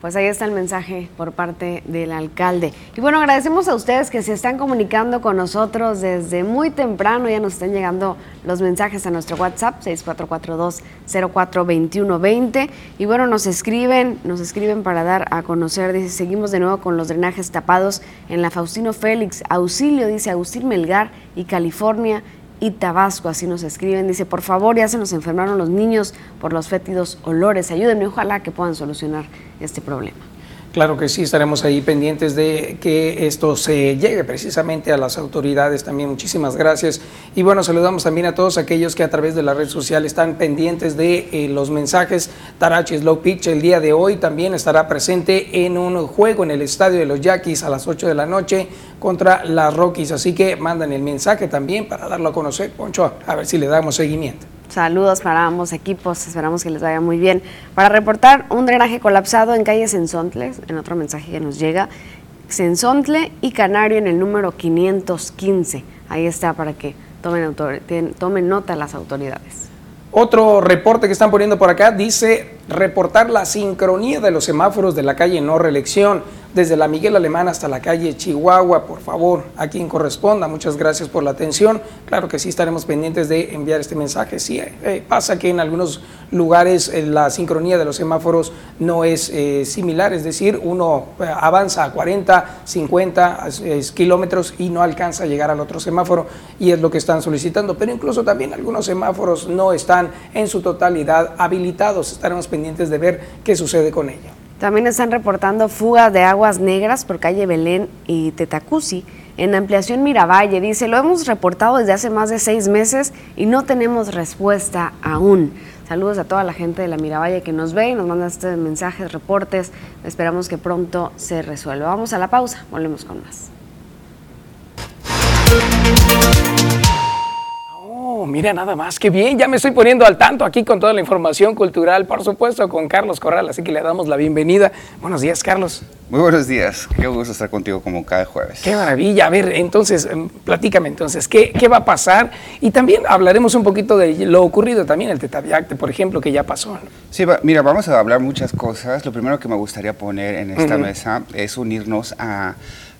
Pues ahí está el mensaje por parte del alcalde. Y bueno, agradecemos a ustedes que se están comunicando con nosotros desde muy temprano. Ya nos están llegando los mensajes a nuestro WhatsApp 6442042120 y bueno, nos escriben, nos escriben para dar a conocer, dice, seguimos de nuevo con los drenajes tapados en la Faustino Félix, auxilio, dice Agustín Melgar y California y Tabasco, así nos escriben, dice, por favor, ya se nos enfermaron los niños por los fétidos olores, ayúdenme, ojalá que puedan solucionar este problema. Claro que sí, estaremos ahí pendientes de que esto se llegue precisamente a las autoridades también. Muchísimas gracias. Y bueno, saludamos también a todos aquellos que a través de la red social están pendientes de eh, los mensajes. Tarachi Slow Pitch el día de hoy también estará presente en un juego en el estadio de los Yaquis a las 8 de la noche contra las Rockies. Así que mandan el mensaje también para darlo a conocer, Poncho, a ver si le damos seguimiento. Saludos para ambos equipos, esperamos que les vaya muy bien. Para reportar un drenaje colapsado en calle Sensontle, en otro mensaje que nos llega, Sensontle y Canario en el número 515. Ahí está para que tomen nota las autoridades. Otro reporte que están poniendo por acá dice reportar la sincronía de los semáforos de la calle no reelección desde la Miguel Alemán hasta la calle Chihuahua, por favor, a quien corresponda. Muchas gracias por la atención. Claro que sí estaremos pendientes de enviar este mensaje. Sí, eh, pasa que en algunos lugares eh, la sincronía de los semáforos no es eh, similar, es decir, uno eh, avanza a 40, 50 eh, kilómetros y no alcanza a llegar al otro semáforo y es lo que están solicitando. Pero incluso también algunos semáforos no están en su totalidad habilitados. Estaremos pendientes de ver qué sucede con ello. También están reportando fuga de aguas negras por calle Belén y Tetacusi. En ampliación Miravalle, dice, lo hemos reportado desde hace más de seis meses y no tenemos respuesta aún. Saludos a toda la gente de la Miravalle que nos ve y nos manda estos mensajes, reportes. Esperamos que pronto se resuelva. Vamos a la pausa, volvemos con más. Oh, mira nada más, qué bien, ya me estoy poniendo al tanto aquí con toda la información cultural, por supuesto, con Carlos Corral, así que le damos la bienvenida. Buenos días, Carlos. Muy buenos días, qué gusto estar contigo como cada jueves. Qué maravilla. A ver, entonces, em, platícame entonces, ¿qué, qué va a pasar? Y también hablaremos un poquito de lo ocurrido también, el Tetaviacte, por ejemplo, que ya pasó. ¿no? Sí, va- mira, vamos a hablar muchas cosas. Lo primero que me gustaría poner en esta mesa es unirnos a,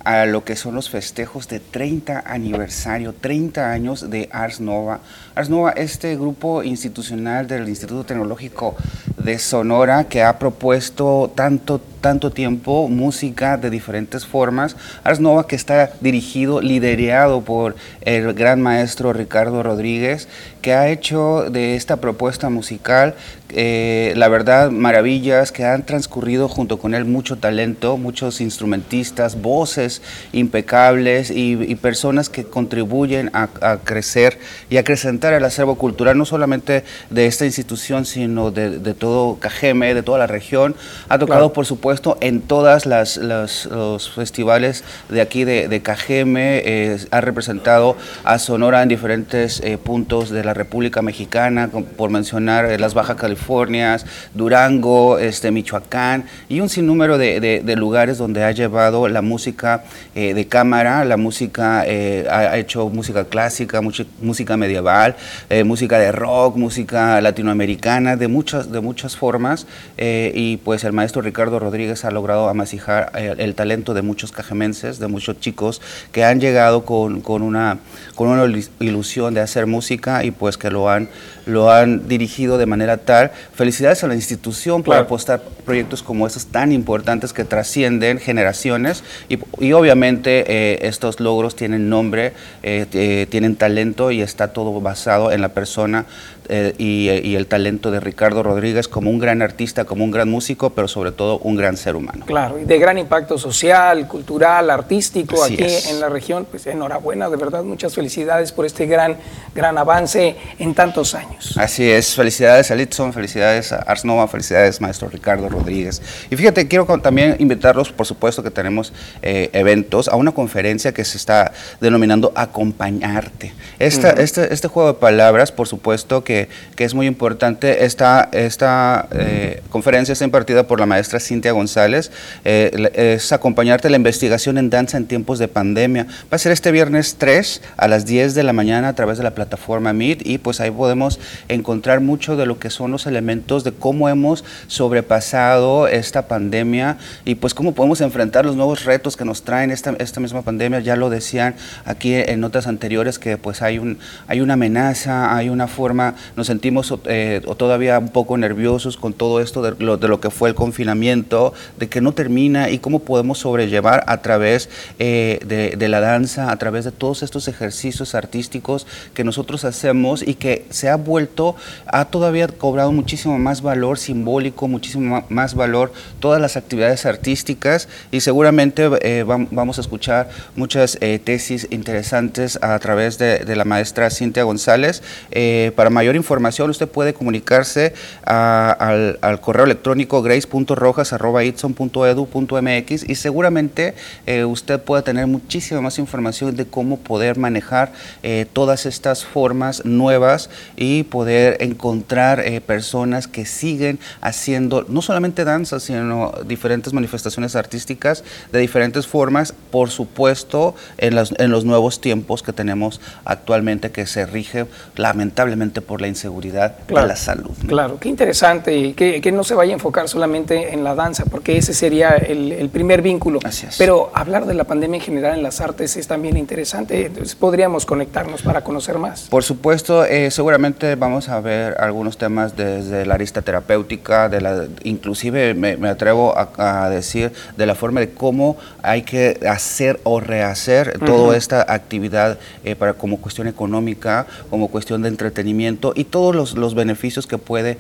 a lo que son los festejos de 30 aniversario, 30 años de Ars Nova. Ars Nova, este grupo institucional del Instituto Tecnológico de Sonora que ha propuesto tanto tanto tiempo música de diferentes formas. Ars Nova que está dirigido, liderado por el gran maestro Ricardo Rodríguez, que ha hecho de esta propuesta musical, eh, la verdad, maravillas, que han transcurrido junto con él mucho talento, muchos instrumentistas, voces impecables y, y personas que contribuyen a, a crecer y acrecentar el acervo cultural, no solamente de esta institución, sino de, de todo Cajeme, de toda la región. Ha tocado, Claro. por supuesto, en todas las, las- los festivales de aquí de, de Cajeme, eh, ha representado a Sonora en diferentes eh, puntos de la República Mexicana, por mencionar eh, las Baja Californias, Durango, este, Michoacán y un sinnúmero de, de- de lugares donde ha llevado la música eh, de cámara, la música, eh, ha ha hecho música clásica, mucha- música medieval, eh, música de rock, música latinoamericana, de muchas, de muchas formas eh, y pues el maestro Ricardo Rodríguez ha logrado amasijar eh, el talento de muchos cajemenses, de muchos chicos que han llegado con, con una, con una ilu- ilusión de hacer música y pues que lo han, lo han dirigido de manera tal. Felicidades a la institución por Claro. apostar proyectos como estos tan importantes que trascienden generaciones y, y obviamente eh, estos logros tienen nombre, eh, eh, tienen talento y está todo basado en la persona eh, y, y el talento de Ricardo Rodríguez como un gran artista, como un gran músico, pero sobre todo un gran ser humano. Claro, y de gran impacto social, cultural, artístico Así aquí es. en la región. Pues enhorabuena, de verdad, muchas felicidades por este gran, gran avance en tantos años. Así es, felicidades a Litson, felicidades a Ars Nova, felicidades maestro Ricardo Rodríguez. Y fíjate, quiero con- también invitarlos, por supuesto que tenemos eh, eventos, a una conferencia que se está denominando Acompañarte. Esta, Ujú. este, este juego de palabras, por supuesto que, que es muy importante. Esta, esta eh, conferencia está impartida por la maestra Cintia González. Eh, es Acompañarte la investigación en danza en tiempos de pandemia. Va a ser este viernes 3 a las 10 de la mañana a través de la plataforma Meet y pues ahí podemos encontrar mucho de lo que son los elementos de cómo hemos sobrepasado esta pandemia y pues cómo podemos enfrentar los nuevos retos que nos traen esta, esta misma pandemia. Ya lo decían aquí en notas anteriores que pues hay, un, hay una amenaza, hay una forma, nos sentimos eh, todavía un poco nerviosos con todo esto de lo, de lo que fue el confinamiento, de que no termina y cómo podemos sobrellevar a través eh, de, de la danza, a través de todos estos ejercicios artísticos que nosotros hacemos y que se ha vuelto, ha todavía cobrado muchísimo más valor simbólico, muchísimo más valor todas las actividades artísticas y seguramente eh, vam- vamos a escuchar muchas eh, tesis interesantes a través de, de la maestra Cintia González. Eh, para mayor información usted puede comunicarse al, correo electrónico grace.rojas.itson.edu.mx y seguramente eh, usted pueda tener muchísima más información de cómo poder manejar eh, todas estas formas nuevas y poder encontrar eh, personas que siguen haciendo no solamente danza, sino diferentes manifestaciones artísticas de diferentes formas, por supuesto, en, las- en los nuevos tiempos que tenemos actualmente que se rige lamentablemente por la inseguridad Claro. de la salud. Claro, qué interesante y que, que no se vaya a enfocar solamente en la danza, porque ese sería el, el primer vínculo. Pero hablar de la pandemia en general en las artes es también interesante, entonces podríamos conectarnos para conocer más. Por supuesto, eh, seguramente vamos a ver algunos temas desde la arista terapéutica, de la, inclusive me, me atrevo a, a decir de la forma de cómo hay que hacer o rehacer toda esta actividad eh, para como cuestión económica, como cuestión de entretenimiento y todos los, los beneficios que puede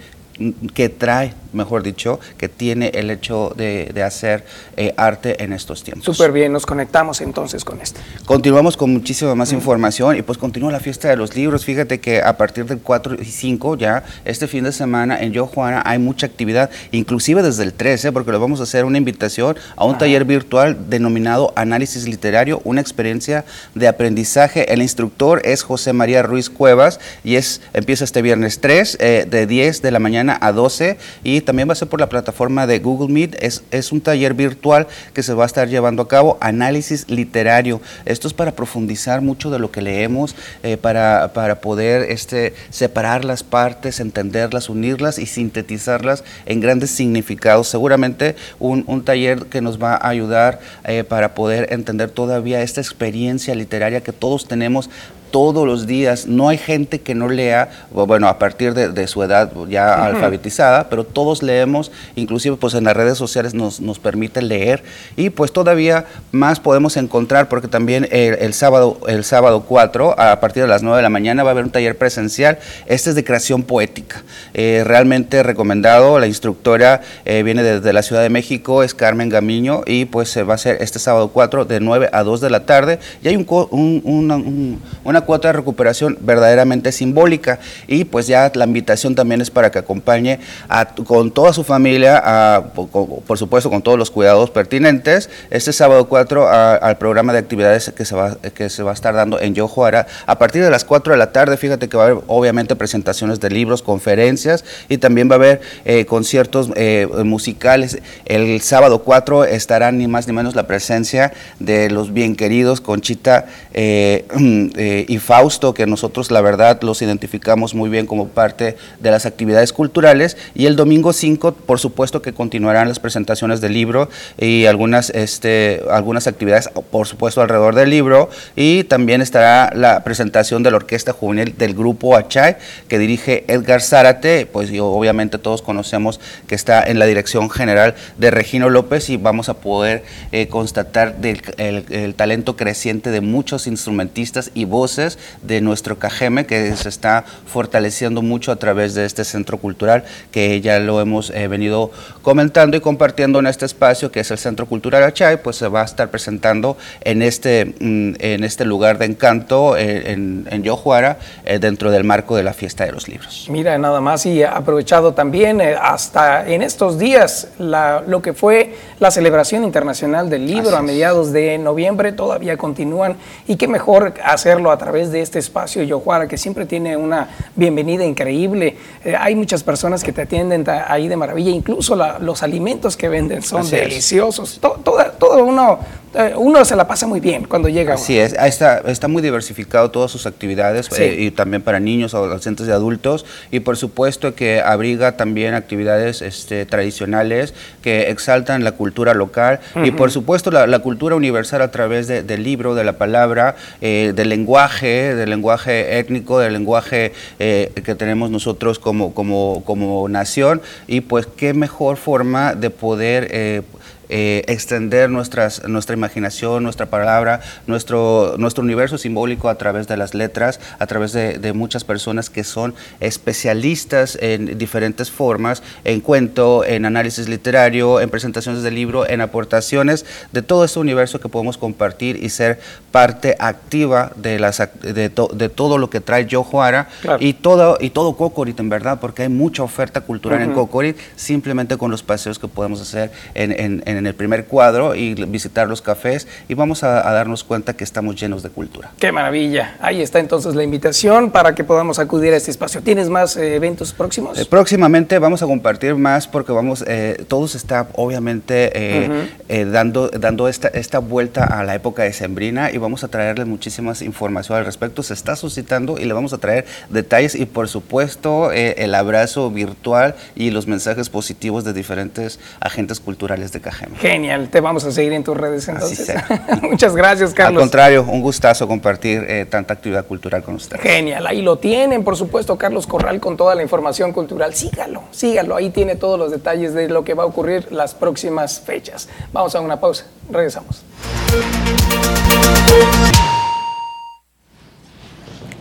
que trae, mejor dicho, que tiene el hecho de, de hacer eh, arte en estos tiempos. Súper bien, nos conectamos entonces con esto. Continuamos con muchísima más información y pues continúa la fiesta de los libros. Fíjate que a partir del 4 y 5 ya, este fin de semana en Yo Juana hay mucha actividad, inclusive desde el 13, porque les vamos a hacer una invitación a un taller virtual denominado Análisis Literario, una experiencia de aprendizaje. El instructor es José María Ruiz Cuevas y es empieza este viernes 3 eh, de 10 de la mañana a 12 y también va a ser por la plataforma de Google Meet. Es, es un taller virtual que se va a estar llevando a cabo, análisis literario. Esto es para profundizar mucho de lo que leemos, eh, para, para poder este, separar las partes, entenderlas, unirlas y sintetizarlas en grandes significados. Seguramente un, un taller que nos va a ayudar eh, para poder entender todavía esta experiencia literaria que todos tenemos todos los días. No hay gente que no lea, bueno, a partir de, de su edad ya alfabetizada, pero todos leemos, inclusive pues en las redes sociales nos, nos permite leer y pues todavía más podemos encontrar porque también el, el sábado, el sábado 4 a partir de las 9 de la mañana va a haber un taller presencial. Este es de creación poética. Eh, realmente recomendado. La instructora eh, viene desde la Ciudad de México, es Carmen Gamiño y pues se va a hacer este sábado 4 de 9 a 2 de la tarde y hay un, un- una, un- una cuota de recuperación verdaderamente simbólica. Y pues ya la invitación también es para que acompañe con toda su familia, a- por, por supuesto con todos los cuidados pertinentes, este sábado 4 a- al programa de actividades que se, va, que se va a estar dando en Yojuara a partir de las 4 de la tarde, fíjate que va a haber obviamente presentaciones de libros, conferencias y también va a haber eh, conciertos eh, musicales. El sábado 4 estará ni más ni menos la presencia de los bien queridos Conchita eh, eh, y Fausto, que nosotros la verdad los identificamos muy bien como parte de las actividades culturales. Y el domingo 5, por supuesto que continuarán las presentaciones del libro y algunas, este, algunas actividades, por supuesto, alrededor del libro. Y también estará la presentación de la Orquesta Juvenil del Grupo Achay, que dirige Edgar Zárate, pues y obviamente todos conocemos que está en la dirección general de Regino López y vamos a poder eh, constatar el, el talento creciente de muchos instrumentistas y voces voces de nuestro Cajeme que se está fortaleciendo mucho a través de este centro cultural que ya lo hemos eh, venido comentando y compartiendo en este espacio que es el Centro Cultural Achay, pues se va a estar presentando en este, mm, en este lugar de encanto eh, en, en Yojuara eh, dentro del marco de la fiesta de los libros. Mira, nada más y aprovechado también hasta en estos días la, lo que fue la celebración internacional del libro a mediados de noviembre todavía continúan y qué mejor hacerlo a través de este espacio Yojuara que siempre tiene una bienvenida increíble. hay muchas personas que te atienden ahí de maravilla, incluso los alimentos que venden son deliciosos. Todo, todo, uno, eh, uno se la pasa muy bien cuando llega. Así es, está, está muy diversificado todas sus actividades eh, y también para niños, adolescentes y adultos y por supuesto que abriga también actividades este, tradicionales que exaltan la cultura local y por supuesto la, cultura universal a través del libro, de la palabra, eh, del lenguaje, del lenguaje étnico, del lenguaje que tenemos nosotros como, como, como nación y pues qué mejor forma de poder eh, extender nuestras, nuestra imaginación, nuestra palabra, nuestro, nuestro universo simbólico a través de las letras, a través de, muchas personas que son especialistas en diferentes formas, en cuento, en análisis literario, en presentaciones de libro, en aportaciones de todo este universo que podemos compartir y ser parte activa de, las, de, de todo lo que trae Yojuara y todo, y todo Cocorit, en verdad, porque hay mucha oferta cultural en Cocorit, simplemente con los paseos que podemos hacer en, en en el primer cuadro y visitar los cafés y vamos a, darnos cuenta que estamos llenos de cultura. Qué maravilla. Ahí está entonces la invitación para que podamos acudir a este espacio. ¿Tienes más eh, eventos próximos? Eh, próximamente vamos a compartir más porque vamos, eh, todos está obviamente dando, dando esta, esta vuelta a la época de Sembrina y vamos a traerle muchísimas información al respecto. Se está suscitando y le vamos a traer detalles y por supuesto el abrazo virtual y los mensajes positivos de diferentes agentes culturales de Cajeme. Genial, te vamos a seguir en tus redes entonces. Muchas gracias, Carlos. Al contrario, un gustazo compartir eh, tanta actividad cultural con ustedes. Genial, ahí lo tienen, por supuesto, Carlos Corral con toda la información cultural. Sígalo, sígalo, ahí tiene todos los detalles de lo que va a ocurrir las próximas fechas. Vamos a una pausa, regresamos.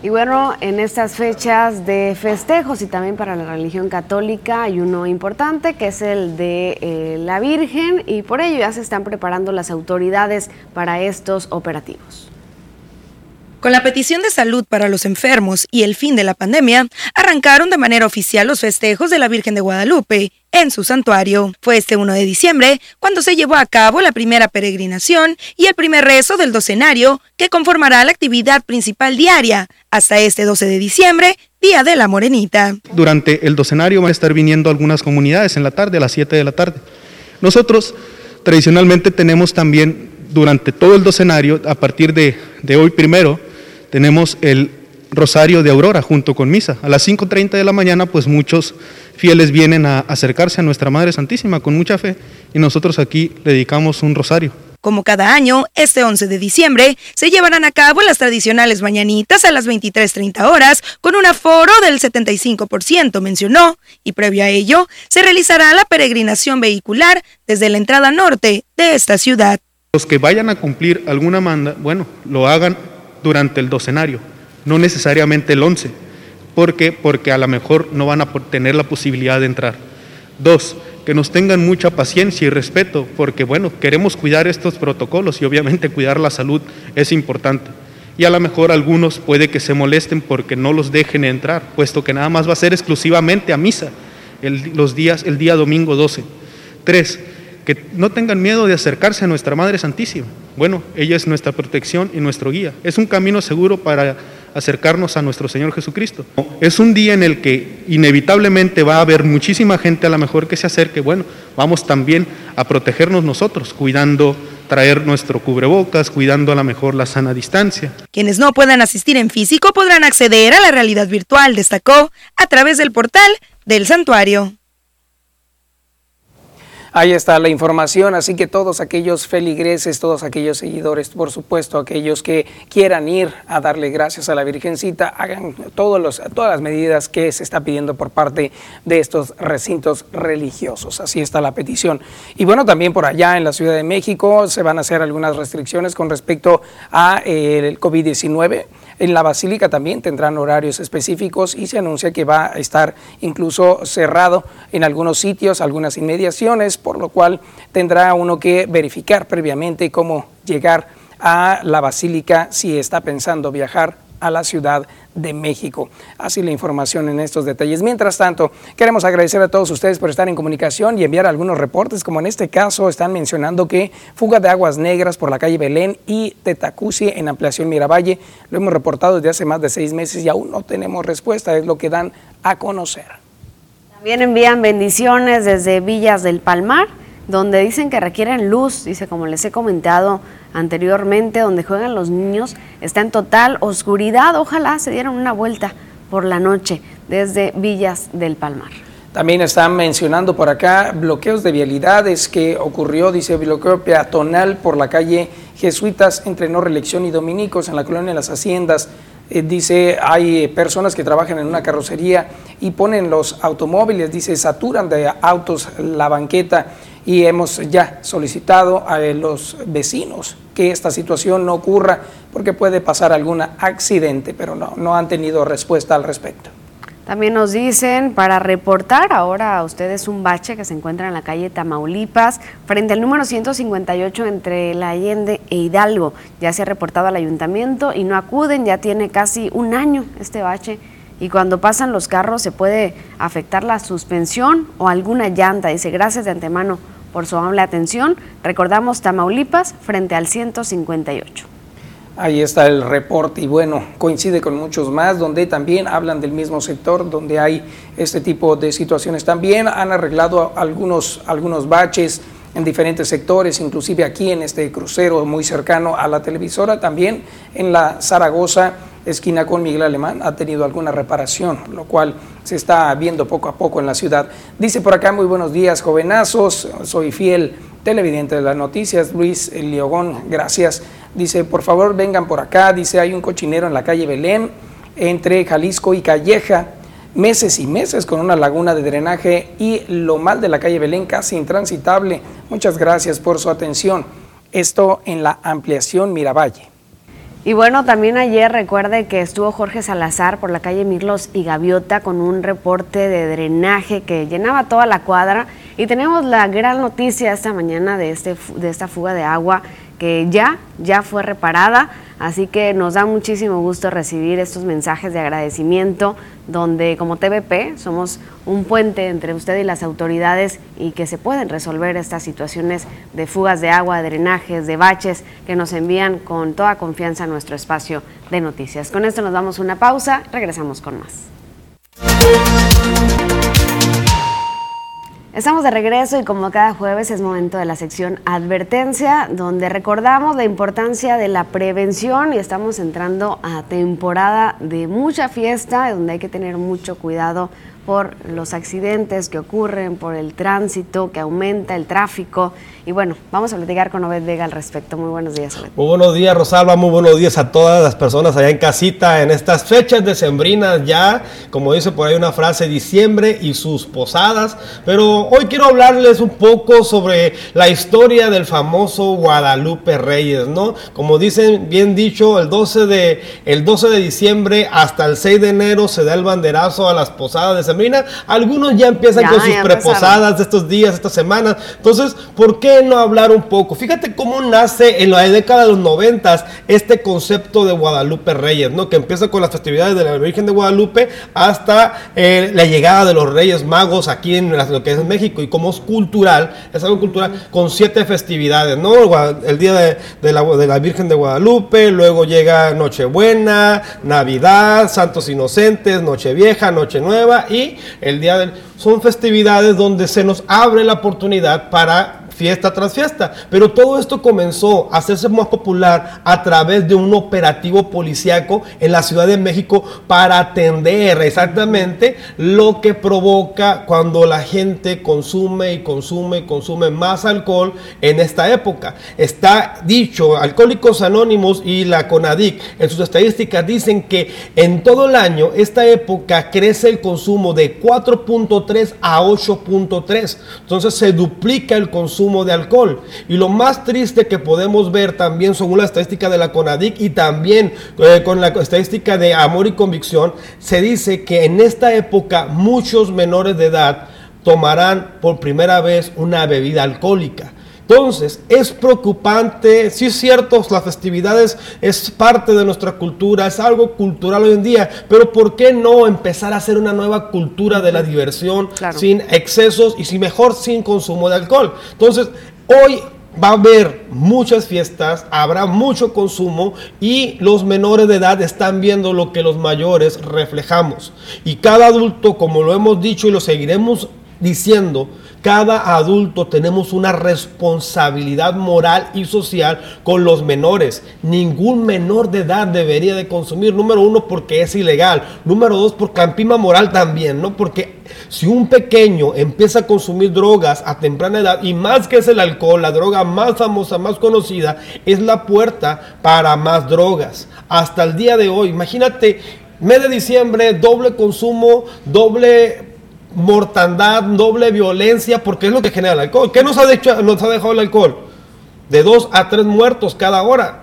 Y bueno, en estas fechas de festejos y también para la religión católica hay uno importante que es el de eh, la Virgen y por ello ya se están preparando las autoridades para estos operativos. Con la petición de salud para los enfermos y el fin de la pandemia, arrancaron de manera oficial los festejos de la Virgen de Guadalupe en su santuario. Fue este 1 de diciembre cuando se llevó a cabo la primera peregrinación y el primer rezo del docenario que conformará la actividad principal diaria hasta este 12 de diciembre, Día de la Morenita. Durante el docenario van a estar viniendo algunas comunidades en la tarde, a las 7 de la tarde. Nosotros tradicionalmente tenemos también durante todo el docenario, a partir de, de hoy primero, tenemos el Rosario de Aurora junto con misa. A las 5.30 de la mañana, pues muchos fieles vienen a acercarse a nuestra Madre Santísima con mucha fe y nosotros aquí dedicamos un rosario. Como cada año, este 11 de diciembre se llevarán a cabo las tradicionales mañanitas a las 23.30 horas con un aforo del 75%, mencionó, y previo a ello se realizará la peregrinación vehicular desde la entrada norte de esta ciudad. Los que vayan a cumplir alguna manda, bueno, lo hagan durante el docenario, no necesariamente el 11. ¿Por qué? Porque a lo mejor no van a tener la posibilidad de entrar. Dos, que nos tengan mucha paciencia y respeto, porque bueno, queremos cuidar estos protocolos y obviamente cuidar la salud es importante. Y a lo mejor algunos puede que se molesten porque no los dejen entrar, puesto que nada más va a ser exclusivamente a misa el, los días, el día domingo 12. Tres, que no tengan miedo de acercarse a nuestra Madre Santísima. Bueno, ella es nuestra protección y nuestro guía. Es un camino seguro para acercarnos a nuestro Señor Jesucristo. Es un día en el que inevitablemente va a haber muchísima gente a lo mejor que se acerque. Bueno, vamos también a protegernos nosotros, cuidando traer nuestro cubrebocas, cuidando a lo mejor la sana distancia. Quienes no puedan asistir en físico podrán acceder a la realidad virtual, destacó, a través del portal del santuario. Ahí está la información, así que todos aquellos feligreses, todos aquellos seguidores, por supuesto, aquellos que quieran ir a darle gracias a la Virgencita, hagan todos los, todas las medidas que se está pidiendo por parte de estos recintos religiosos. Así está la petición. Y bueno, también por allá en la Ciudad de México se van a hacer algunas restricciones con respecto a eh, el COVID-19. En la Basílica también tendrán horarios específicos y se anuncia que va a estar incluso cerrado en algunos sitios, algunas inmediaciones, por lo cual tendrá uno que verificar previamente cómo llegar a la Basílica si está pensando viajar a la Ciudad de México. Así la información en estos detalles. Mientras tanto, queremos agradecer a todos ustedes por estar en comunicación y enviar algunos reportes, como en este caso están mencionando que fuga de aguas negras por la calle Belén y Tetacusi en ampliación Miravalle. Lo hemos reportado desde hace más de seis meses y aún no tenemos respuesta, es lo que dan a conocer. También envían bendiciones desde Villas del Palmar donde dicen que requieren luz, dice como les he comentado anteriormente, donde juegan los niños, está en total oscuridad, ojalá se dieran una vuelta por la noche desde Villas del Palmar. También están mencionando por acá bloqueos de vialidades que ocurrió, dice bloqueo peatonal por la calle Jesuitas entre No Reelección y Dominicos en la colonia las Haciendas. Eh, dice, hay personas que trabajan en una carrocería y ponen los automóviles, dice, saturan de autos la banqueta y hemos ya solicitado a los vecinos que esta situación no ocurra porque puede pasar algún accidente, pero no, no han tenido respuesta al respecto. También nos dicen para reportar ahora a ustedes un bache que se encuentra en la calle Tamaulipas, frente al número 158 entre la Allende e Hidalgo. Ya se ha reportado al ayuntamiento y no acuden, ya tiene casi un año este bache y cuando pasan los carros se puede afectar la suspensión o alguna llanta. Dice, gracias de antemano por su amable atención. Recordamos Tamaulipas frente al 158. Ahí está el reporte y bueno, coincide con muchos más donde también hablan del mismo sector, donde hay este tipo de situaciones. También han arreglado algunos, algunos baches en diferentes sectores, inclusive aquí en este crucero muy cercano a la televisora, también en la Zaragoza esquina con Miguel Alemán ha tenido alguna reparación, lo cual se está viendo poco a poco en la ciudad. Dice por acá, muy buenos días, jovenazos, soy fiel televidente de las noticias, Luis Liogón, gracias. Dice, por favor, vengan por acá, dice, hay un cochinero en la calle Belén, entre Jalisco y Calleja, meses y meses con una laguna de drenaje y lo mal de la calle Belén casi intransitable. Muchas gracias por su atención. Esto en la ampliación Miravalle. Y bueno, también ayer recuerde que estuvo Jorge Salazar por la calle Mirlos y Gaviota con un reporte de drenaje que llenaba toda la cuadra. Y tenemos la gran noticia esta mañana de, este, de esta fuga de agua que ya, ya fue reparada. Así que nos da muchísimo gusto recibir estos mensajes de agradecimiento donde como TVP somos un puente entre usted y las autoridades y que se pueden resolver estas situaciones de fugas de agua, de drenajes, de baches que nos envían con toda confianza a nuestro espacio de noticias. Con esto nos damos una pausa, regresamos con más. Estamos de regreso y como cada jueves es momento de la sección Advertencia, donde recordamos la importancia de la prevención y estamos entrando a temporada de mucha fiesta, donde hay que tener mucho cuidado por los accidentes que ocurren, por el tránsito que aumenta, el tráfico. Y bueno, vamos a platicar con Obed Vega al respecto. Muy buenos días, Obed. Muy buenos días, Rosalba. Muy buenos días a todas las personas allá en casita en estas fechas decembrinas ya, como dice por ahí una frase, diciembre y sus posadas. Pero hoy quiero hablarles un poco sobre la historia del famoso Guadalupe Reyes, ¿no? Como dicen bien dicho, el 12 de, el 12 de diciembre hasta el 6 de enero se da el banderazo a las posadas de algunos ya empiezan con sus preposadas de estos días, estas semanas. Entonces, ¿por qué no hablar un poco? Fíjate cómo nace en la década de los noventas este concepto de Guadalupe Reyes, ¿no? Que empieza con las festividades de la Virgen de Guadalupe hasta eh, la llegada de los Reyes Magos aquí en lo que es México y como es cultural, es algo cultural, con siete festividades, ¿no? El día de, la, de la Virgen de Guadalupe, luego llega Nochebuena, Navidad, Santos Inocentes, Nochevieja, Noche Nueva y el día. Son festividades donde se nos abre la oportunidad para fiesta tras fiesta. Pero todo esto comenzó a hacerse más popular a través de un operativo policíaco en la Ciudad de México para atender exactamente lo que provoca cuando la gente consume y consume y consume más alcohol en esta época. Está dicho, Alcohólicos Anónimos y la CONADIC en sus estadísticas dicen que en todo el año esta época crece el consumo de 4.3 a 8.3. Entonces se duplica el consumo de alcohol. Y lo más triste que podemos ver también según la estadística de la CONADIC y también eh, con la estadística de Amor y Convicción, se dice que en esta época muchos menores de edad tomarán por primera vez una bebida alcohólica. Entonces, es preocupante, sí es cierto, las festividades es parte de nuestra cultura, es algo cultural hoy en día, pero ¿por qué no empezar a hacer una nueva cultura de la diversión sin excesos y si mejor sin consumo de alcohol? Entonces, hoy va a haber muchas fiestas, habrá mucho consumo y los menores de edad están viendo lo que los mayores reflejamos. Y cada adulto, como lo hemos dicho y lo seguiremos diciendo, cada adulto tenemos una responsabilidad moral y social con los menores. Ningún menor de edad debería de consumir. Número uno, porque es ilegal. Número dos, por campima moral también, ¿no? Porque si un pequeño empieza a consumir drogas a temprana edad, y más que es el alcohol, la droga más famosa, más conocida, es la puerta para más drogas. Hasta el día de hoy, imagínate, mes de diciembre, doble consumo, doble mortandad, doble violencia, porque es lo que genera el alcohol. ¿Qué nos ha, dejado el alcohol? De dos a tres muertos cada hora.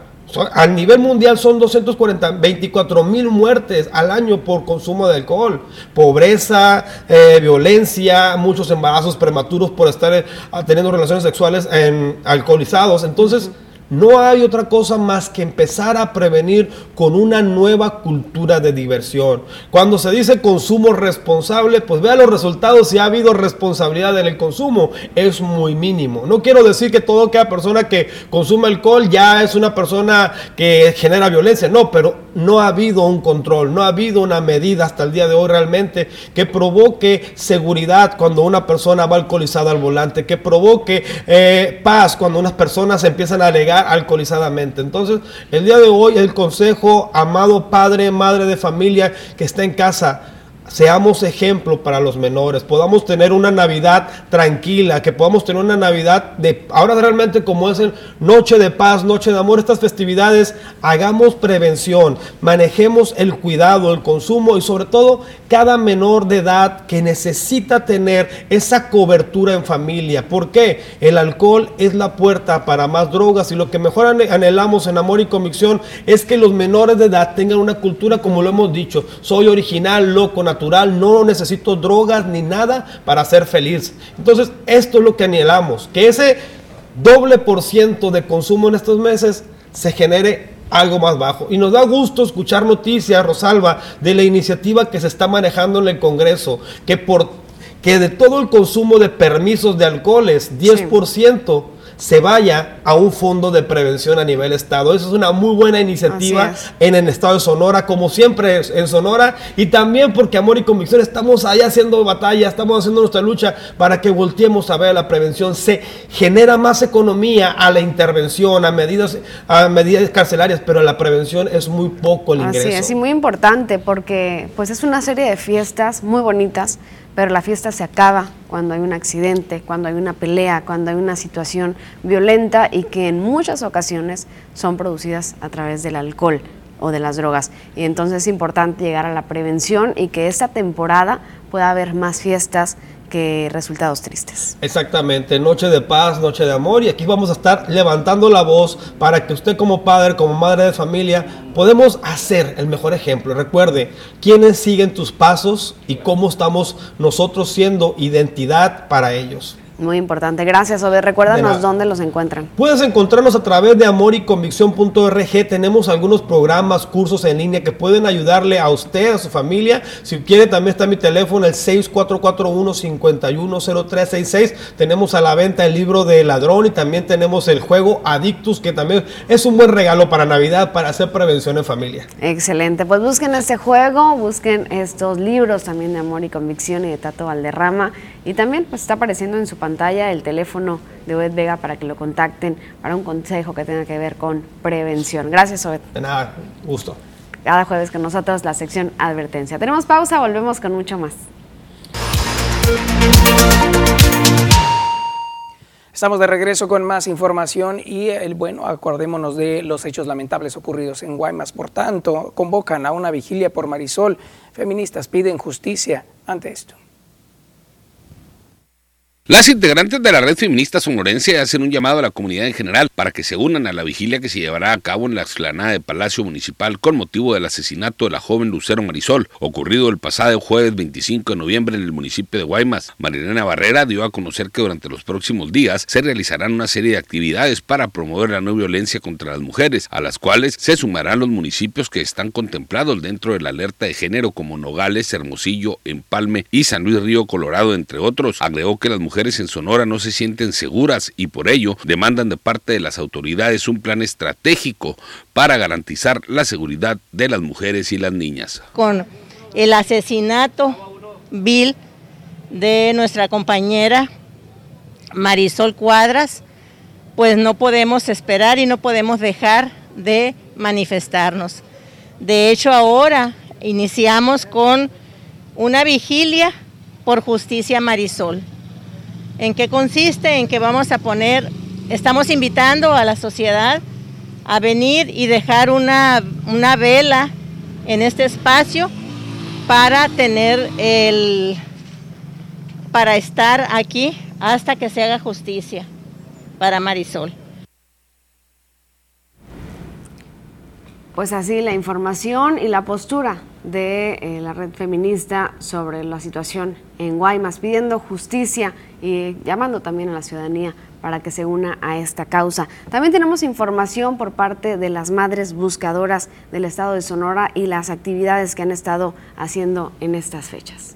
A nivel mundial son 240, 24 mil muertes al año por consumo de alcohol. Pobreza, eh, violencia, muchos embarazos prematuros por estar eh, teniendo relaciones sexuales en, alcoholizados. Entonces, no hay otra cosa más que empezar a prevenir con una nueva cultura de diversión. Cuando se dice consumo responsable, pues vea los resultados si ha habido responsabilidad en el consumo. Es muy mínimo. No quiero decir que todo aquella persona que consume alcohol ya es una persona que genera violencia. No, pero no ha habido un control, no ha habido una medida hasta el día de hoy realmente que provoque seguridad cuando una persona va alcoholizada al volante, que provoque eh, paz cuando unas personas empiezan a alegar alcoholizadamente. Entonces, el día de hoy el consejo, amado padre, madre de familia que está en casa, seamos ejemplo para los menores, podamos tener una Navidad tranquila, que podamos tener una Navidad de, ahora realmente como es el noche de paz, noche de amor, estas festividades, hagamos prevención, manejemos el cuidado, el consumo y sobre todo cada menor de edad que necesita tener esa cobertura en familia. ¿Por qué? El alcohol es la puerta para más drogas y lo que mejor anhelamos en amor y convicción es que los menores de edad tengan una cultura como lo hemos dicho, soy original, loco, natural no necesito drogas ni nada para ser feliz. Entonces, esto es lo que anhelamos, que ese doble por ciento de consumo en estos meses se genere algo más bajo. Y nos da gusto escuchar noticias, Rosalba, de la iniciativa que se está manejando en el Congreso, que por que de todo el consumo de permisos de alcoholes, 10% se vaya a un fondo de prevención a nivel estado. Eso es una muy buena iniciativa en el estado de Sonora, como siempre en Sonora, y también porque Amor y Convicción estamos allá haciendo batalla, estamos haciendo nuestra lucha para que volteemos a ver la prevención. Se genera más economía a la intervención, a medidas, a medidas carcelarias, pero la prevención es muy poco el ingreso. Así es, y muy importante porque pues es una serie de fiestas muy bonitas pero la fiesta se acaba cuando hay un accidente, cuando hay una pelea, cuando hay una situación violenta y que en muchas ocasiones son producidas a través del alcohol o de las drogas. Y entonces es importante llegar a la prevención y que esta temporada pueda haber más fiestas que resultados tristes. Exactamente, noche de paz, noche de amor y aquí vamos a estar levantando la voz para que usted como padre, como madre de familia, podemos hacer el mejor ejemplo. Recuerde, quiénes siguen tus pasos y cómo estamos nosotros siendo identidad para ellos. Muy importante. Gracias, Obed. Recuérdanos dónde los encuentran. Puedes encontrarnos a través de amor y convicción.org. Tenemos algunos programas, cursos en línea que pueden ayudarle a usted, a su familia. Si quiere, también está mi teléfono, el 6441-510366. Tenemos a la venta el libro de ladrón y también tenemos el juego Adictus, que también es un buen regalo para Navidad, para hacer prevención en familia. Excelente. Pues busquen este juego, busquen estos libros también de amor y convicción y de Tato Valderrama. Y también pues, está apareciendo en su pantalla el teléfono de Obed Vega para que lo contacten para un consejo que tenga que ver con prevención. Gracias, Obed. De nada, gusto. Cada jueves con nosotros la sección advertencia. Tenemos pausa, volvemos con mucho más. Estamos de regreso con más información y el bueno, acordémonos de los hechos lamentables ocurridos en Guaymas. Por tanto, convocan a una vigilia por Marisol. Feministas piden justicia ante esto. Las integrantes de la red feminista sonorense hacen un llamado a la comunidad en general para que se unan a la vigilia que se llevará a cabo en la explanada de Palacio Municipal con motivo del asesinato de la joven Lucero Marisol, ocurrido el pasado jueves 25 de noviembre en el municipio de Guaymas. Marilena Barrera dio a conocer que durante los próximos días se realizarán una serie de actividades para promover la no violencia contra las mujeres, a las cuales se sumarán los municipios que están contemplados dentro de la alerta de género como Nogales, Hermosillo, Empalme y San Luis Río Colorado, entre otros. Agregó que las mujeres en Sonora no se sienten seguras y por ello demandan de parte de las autoridades un plan estratégico para garantizar la seguridad de las mujeres y las niñas. Con el asesinato vil de nuestra compañera Marisol Cuadras, pues no podemos esperar y no podemos dejar de manifestarnos. De hecho, ahora iniciamos con una vigilia por justicia Marisol. ¿En qué consiste? En que vamos a poner, estamos invitando a la sociedad a venir y dejar una, una vela en este espacio para tener el, para estar aquí hasta que se haga justicia para Marisol. Pues así la información y la postura de eh, la red feminista sobre la situación en Guaymas, pidiendo justicia y llamando también a la ciudadanía para que se una a esta causa. También tenemos información por parte de las madres buscadoras del estado de Sonora y las actividades que han estado haciendo en estas fechas.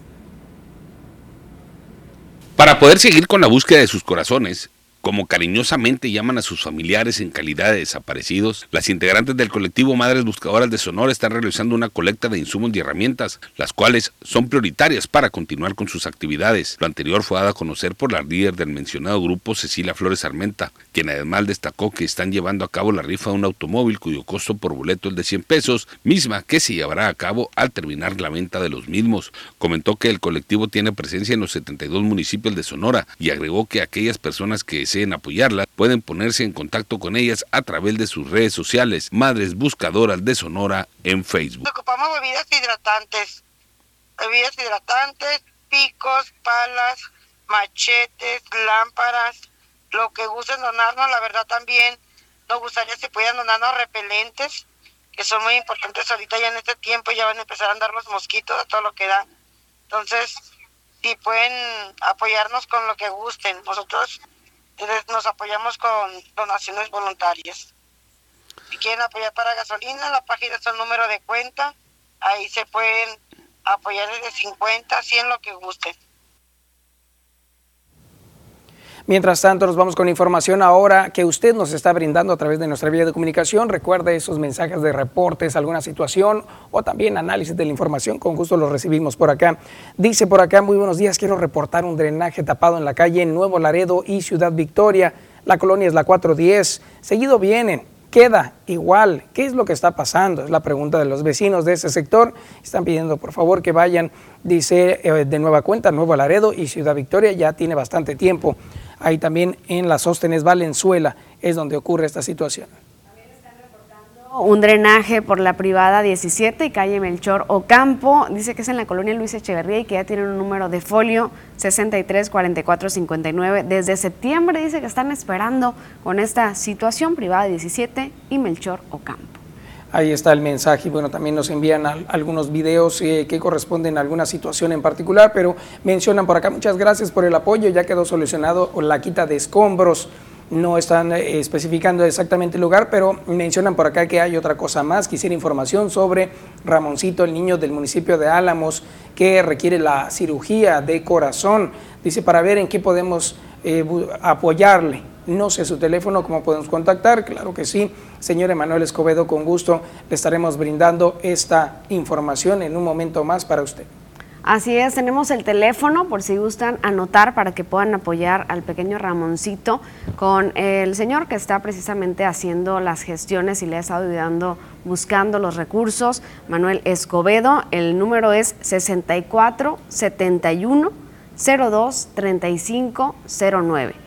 Para poder seguir con la búsqueda de sus corazones, como cariñosamente llaman a sus familiares en calidad de desaparecidos, las integrantes del colectivo Madres Buscadoras de Sonora están realizando una colecta de insumos y herramientas, las cuales son prioritarias para continuar con sus actividades. Lo anterior fue dado a conocer por la líder del mencionado grupo, Cecilia Flores Armenta, quien además destacó que están llevando a cabo la rifa de un automóvil cuyo costo por boleto es de 100 pesos, misma que se llevará a cabo al terminar la venta de los mismos. Comentó que el colectivo tiene presencia en los 72 municipios de Sonora y agregó que aquellas personas que deseen apoyarla pueden ponerse en contacto con ellas a través de sus redes sociales, Madres Buscadoras de Sonora en Facebook. Ocupamos bebidas hidratantes, bebidas hidratantes, picos, palas, machetes, lámparas, lo que gusten donarnos, la verdad también nos gustaría si pudieran donarnos repelentes, que son muy importantes ahorita ya en este tiempo, ya van a empezar a andar los mosquitos a todo lo que da. Entonces, si pueden apoyarnos con lo que gusten, nosotros nos apoyamos con donaciones voluntarias. Si quieren apoyar para gasolina, la página es el número de cuenta. Ahí se pueden apoyar desde 50, 100, lo que gusten. Mientras tanto, nos vamos con información ahora que usted nos está brindando a través de nuestra vía de comunicación. Recuerde esos mensajes de reportes, alguna situación o también análisis de la información. Con gusto los recibimos por acá. Dice por acá, muy buenos días, quiero reportar un drenaje tapado en la calle Nuevo Laredo y Ciudad Victoria. La colonia es la 410. Seguido vienen, queda igual. ¿Qué es lo que está pasando? Es la pregunta de los vecinos de ese sector. Están pidiendo por favor que vayan, dice eh, de nueva cuenta, Nuevo Laredo y Ciudad Victoria. Ya tiene bastante tiempo. Ahí también en las Sóstenes Valenzuela es donde ocurre esta situación. Un drenaje por la privada 17 y calle Melchor Ocampo. Dice que es en la colonia Luis Echeverría y que ya tienen un número de folio 634459. Desde septiembre dice que están esperando con esta situación privada 17 y Melchor Ocampo. Ahí está el mensaje. Bueno, también nos envían algunos videos eh, que corresponden a alguna situación en particular, pero mencionan por acá, muchas gracias por el apoyo, ya quedó solucionado la quita de escombros. No están eh, especificando exactamente el lugar, pero mencionan por acá que hay otra cosa más. Quisiera información sobre Ramoncito, el niño del municipio de Álamos, que requiere la cirugía de corazón. Dice, para ver en qué podemos eh, apoyarle. No sé su teléfono, cómo podemos contactar. Claro que sí, señor Emanuel Escobedo, con gusto le estaremos brindando esta información en un momento más para usted. Así es, tenemos el teléfono por si gustan anotar para que puedan apoyar al pequeño Ramoncito con el señor que está precisamente haciendo las gestiones y le ha estado ayudando buscando los recursos, Manuel Escobedo. El número es 64 71 02 35 09.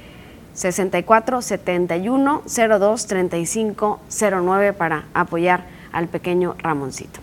64 71 02 35 09 para apoyar al pequeño Ramoncito.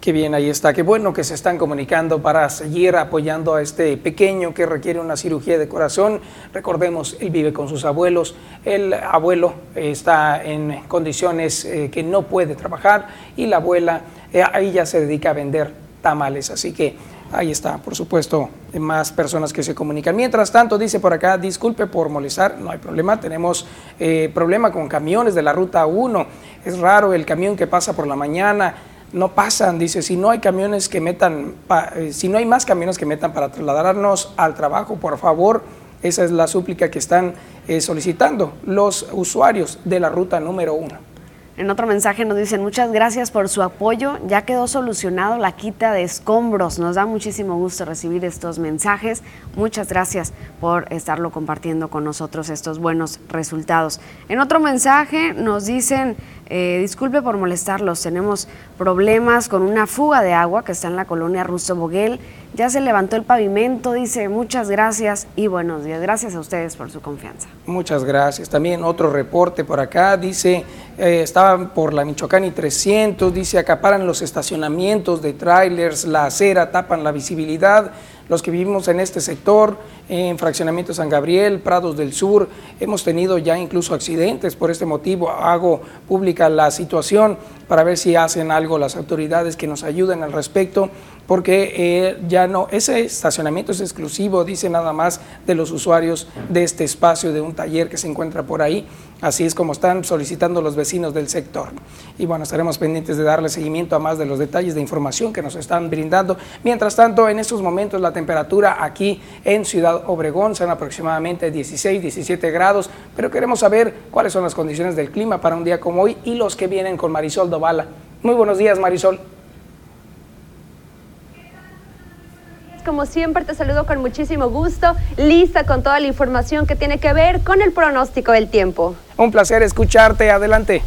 Qué bien, ahí está. Qué bueno que se están comunicando para seguir apoyando a este pequeño que requiere una cirugía de corazón. Recordemos, él vive con sus abuelos. El abuelo está en condiciones eh, que no puede trabajar y la abuela eh, ahí ya se dedica a vender tamales. Así que ahí está, por supuesto, más personas que se comunican. Mientras tanto, dice por acá, disculpe por molestar, no hay problema, tenemos eh, problema con camiones de la ruta 1. Es raro el camión que pasa por la mañana no pasan, dice, si no hay camiones que metan, eh, si no hay más camiones que metan para trasladarnos al trabajo, por favor, esa es la súplica que están eh, solicitando los usuarios de la ruta número uno. En otro mensaje nos dicen muchas gracias por su apoyo, ya quedó solucionado la quita de escombros. Nos da muchísimo gusto recibir estos mensajes. Muchas gracias por estarlo compartiendo con nosotros estos buenos resultados. En otro mensaje nos dicen eh, disculpe por molestarlos, tenemos problemas con una fuga de agua que está en la colonia Russo Boguel. Ya se levantó el pavimento, dice muchas gracias y buenos días. Gracias a ustedes por su confianza. Muchas gracias. También otro reporte por acá, dice, eh, estaban por la Michoacán y 300, dice, acaparan los estacionamientos de trailers, la acera, tapan la visibilidad los que vivimos en este sector, en Fraccionamiento San Gabriel, Prados del Sur, hemos tenido ya incluso accidentes por este motivo. Hago pública la situación para ver si hacen algo las autoridades que nos ayuden al respecto porque eh, ya no, ese estacionamiento es exclusivo, dice nada más de los usuarios de este espacio, de un taller que se encuentra por ahí. Así es como están solicitando los vecinos del sector. Y bueno, estaremos pendientes de darle seguimiento a más de los detalles de información que nos están brindando. Mientras tanto, en estos momentos la temperatura aquí en Ciudad Obregón son aproximadamente 16, 17 grados, pero queremos saber cuáles son las condiciones del clima para un día como hoy y los que vienen con Marisol Dovala. Muy buenos días, Marisol. Como siempre te saludo con muchísimo gusto, lista con toda la información que tiene que ver con el pronóstico del tiempo. Un placer escucharte, adelante.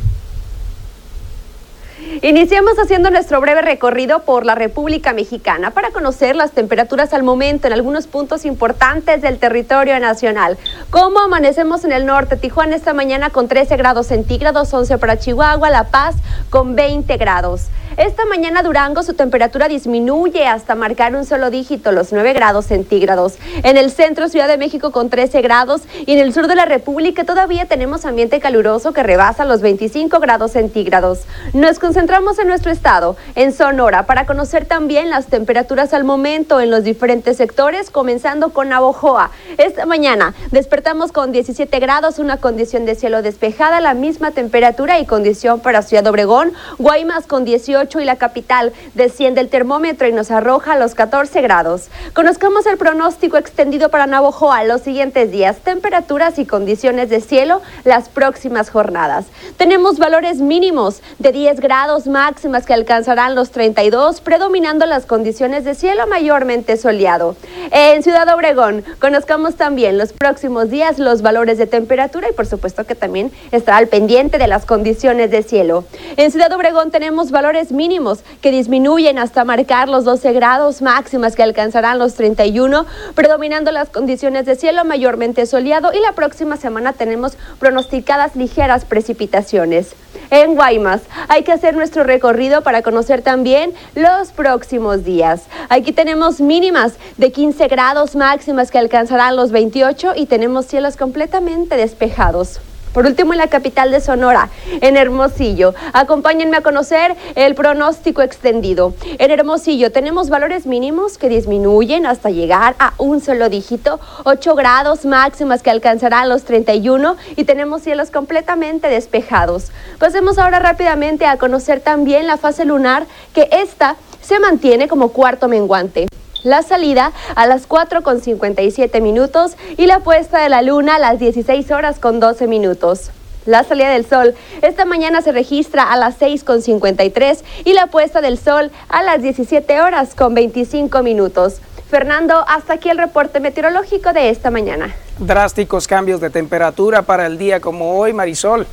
Iniciamos haciendo nuestro breve recorrido por la República Mexicana para conocer las temperaturas al momento en algunos puntos importantes del territorio nacional. ¿Cómo amanecemos en el norte? Tijuana esta mañana con 13 grados centígrados, 11 para Chihuahua, La Paz con 20 grados. Esta mañana Durango su temperatura disminuye hasta marcar un solo dígito, los 9 grados centígrados. En el centro Ciudad de México con 13 grados y en el sur de la República todavía tenemos ambiente caluroso que rebasa los 25 grados centígrados. Nos concentramos en nuestro estado, en Sonora, para conocer también las temperaturas al momento en los diferentes sectores, comenzando con Navojoa. Esta mañana despertamos con 17 grados, una condición de cielo despejada, la misma temperatura y condición para Ciudad Obregón, Guaymas con 18 y la capital desciende el termómetro y nos arroja a los 14 grados. Conozcamos el pronóstico extendido para Navojoa los siguientes días, temperaturas y condiciones de cielo las próximas jornadas. Tenemos valores mínimos de 10 grados máximas que alcanzarán los 32, predominando las condiciones de cielo mayormente soleado. En Ciudad Obregón, conozcamos también los próximos días los valores de temperatura y por supuesto que también estará al pendiente de las condiciones de cielo. En Ciudad Obregón tenemos valores mínimos que disminuyen hasta marcar los 12 grados máximas que alcanzarán los 31, predominando las condiciones de cielo mayormente soleado y la próxima semana tenemos pronosticadas ligeras precipitaciones. En Guaymas hay que hacer nuestro recorrido para conocer también los próximos días. Aquí tenemos mínimas de 15 grados máximas que alcanzarán los 28 y tenemos cielos completamente despejados. Por último, en la capital de Sonora, en Hermosillo. Acompáñenme a conocer el pronóstico extendido. En Hermosillo tenemos valores mínimos que disminuyen hasta llegar a un solo dígito, 8 grados máximas que alcanzarán los 31 y tenemos cielos completamente despejados. Pasemos ahora rápidamente a conocer también la fase lunar, que esta se mantiene como cuarto menguante. La salida a las 4 con 57 minutos y la puesta de la luna a las 16 horas con 12 minutos. La salida del sol esta mañana se registra a las 6 con 53 y la puesta del sol a las 17 horas con 25 minutos. Fernando, hasta aquí el reporte meteorológico de esta mañana. Drásticos cambios de temperatura para el día como hoy, Marisol.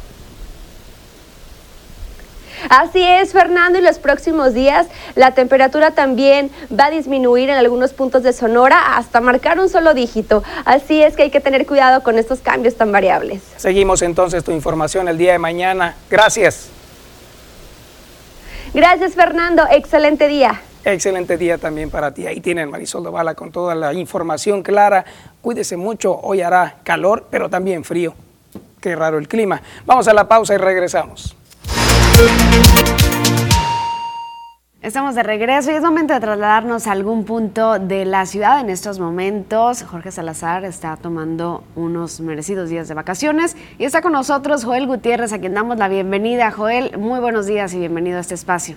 Así es, Fernando, y los próximos días la temperatura también va a disminuir en algunos puntos de Sonora hasta marcar un solo dígito. Así es que hay que tener cuidado con estos cambios tan variables. Seguimos entonces tu información el día de mañana. Gracias. Gracias Fernando, excelente día. Excelente día también para ti. Ahí tienen Marisol de Bala con toda la información clara. Cuídese mucho, hoy hará calor, pero también frío. Qué raro el clima. Vamos a la pausa y regresamos. Estamos de regreso y es momento de trasladarnos a algún punto de la ciudad en estos momentos. Jorge Salazar está tomando unos merecidos días de vacaciones y está con nosotros Joel Gutiérrez, a quien damos la bienvenida. Joel, muy buenos días y bienvenido a este espacio.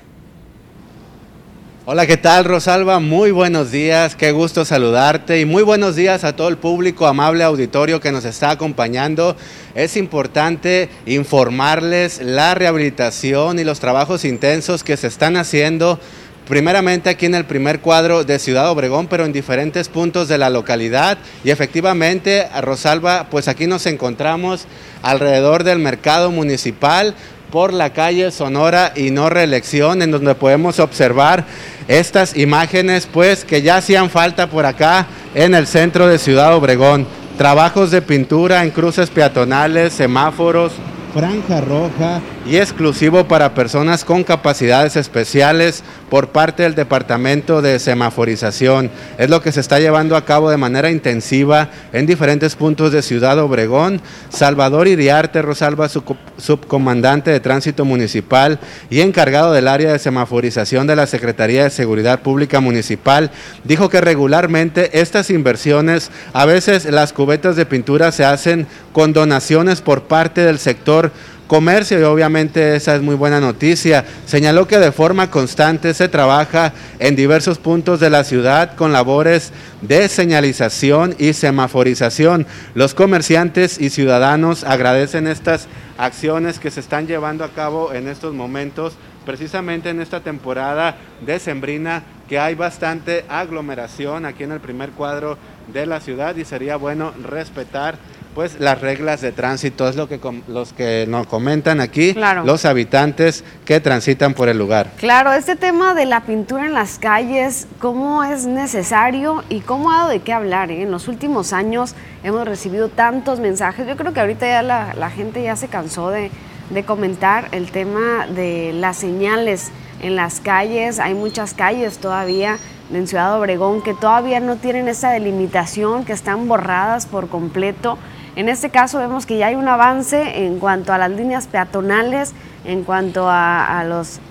Hola, ¿qué tal Rosalba? Muy buenos días, qué gusto saludarte y muy buenos días a todo el público, amable auditorio que nos está acompañando. Es importante informarles la rehabilitación y los trabajos intensos que se están haciendo primeramente aquí en el primer cuadro de Ciudad Obregón, pero en diferentes puntos de la localidad. Y efectivamente, Rosalba, pues aquí nos encontramos alrededor del mercado municipal por la calle Sonora y no reelección, en donde podemos observar estas imágenes, pues que ya hacían falta por acá en el centro de Ciudad Obregón. Trabajos de pintura en cruces peatonales, semáforos, franja roja y exclusivo para personas con capacidades especiales por parte del Departamento de Semaforización. Es lo que se está llevando a cabo de manera intensiva en diferentes puntos de Ciudad Obregón. Salvador Iriarte Rosalba, subcomandante de Tránsito Municipal y encargado del área de semaforización de la Secretaría de Seguridad Pública Municipal, dijo que regularmente estas inversiones, a veces las cubetas de pintura se hacen con donaciones por parte del sector comercio y obviamente esa es muy buena noticia. Señaló que de forma constante se trabaja en diversos puntos de la ciudad con labores de señalización y semaforización. Los comerciantes y ciudadanos agradecen estas acciones que se están llevando a cabo en estos momentos, precisamente en esta temporada decembrina que hay bastante aglomeración aquí en el primer cuadro de la ciudad y sería bueno respetar pues las reglas de tránsito, es lo que los que nos comentan aquí, los habitantes que transitan por el lugar. Claro, este tema de la pintura en las calles, cómo es necesario y cómo ha dado de qué hablar. Eh? En los últimos años hemos recibido tantos mensajes, yo creo que ahorita ya la, gente ya se cansó de, de comentar el tema de las señales en las calles, hay muchas calles todavía en Ciudad Obregón que todavía no tienen esa delimitación, que están borradas por completo. En este caso vemos que ya hay un avance en cuanto a las líneas peatonales, en cuanto a, los,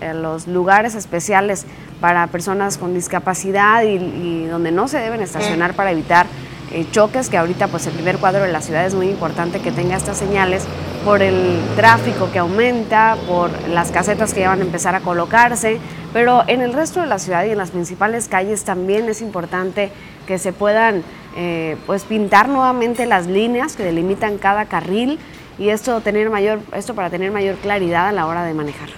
lugares especiales para personas con discapacidad y, donde no se deben estacionar para evitar eh, choques, que ahorita pues el primer cuadro de la ciudad es muy importante que tenga estas señales por el tráfico que aumenta, por las casetas que ya van a empezar a colocarse, pero en el resto de la ciudad y en las principales calles también es importante que se puedan eh, pues pintar nuevamente las líneas que delimitan cada carril y esto, tener mayor, esto para tener mayor claridad a la hora de manejar.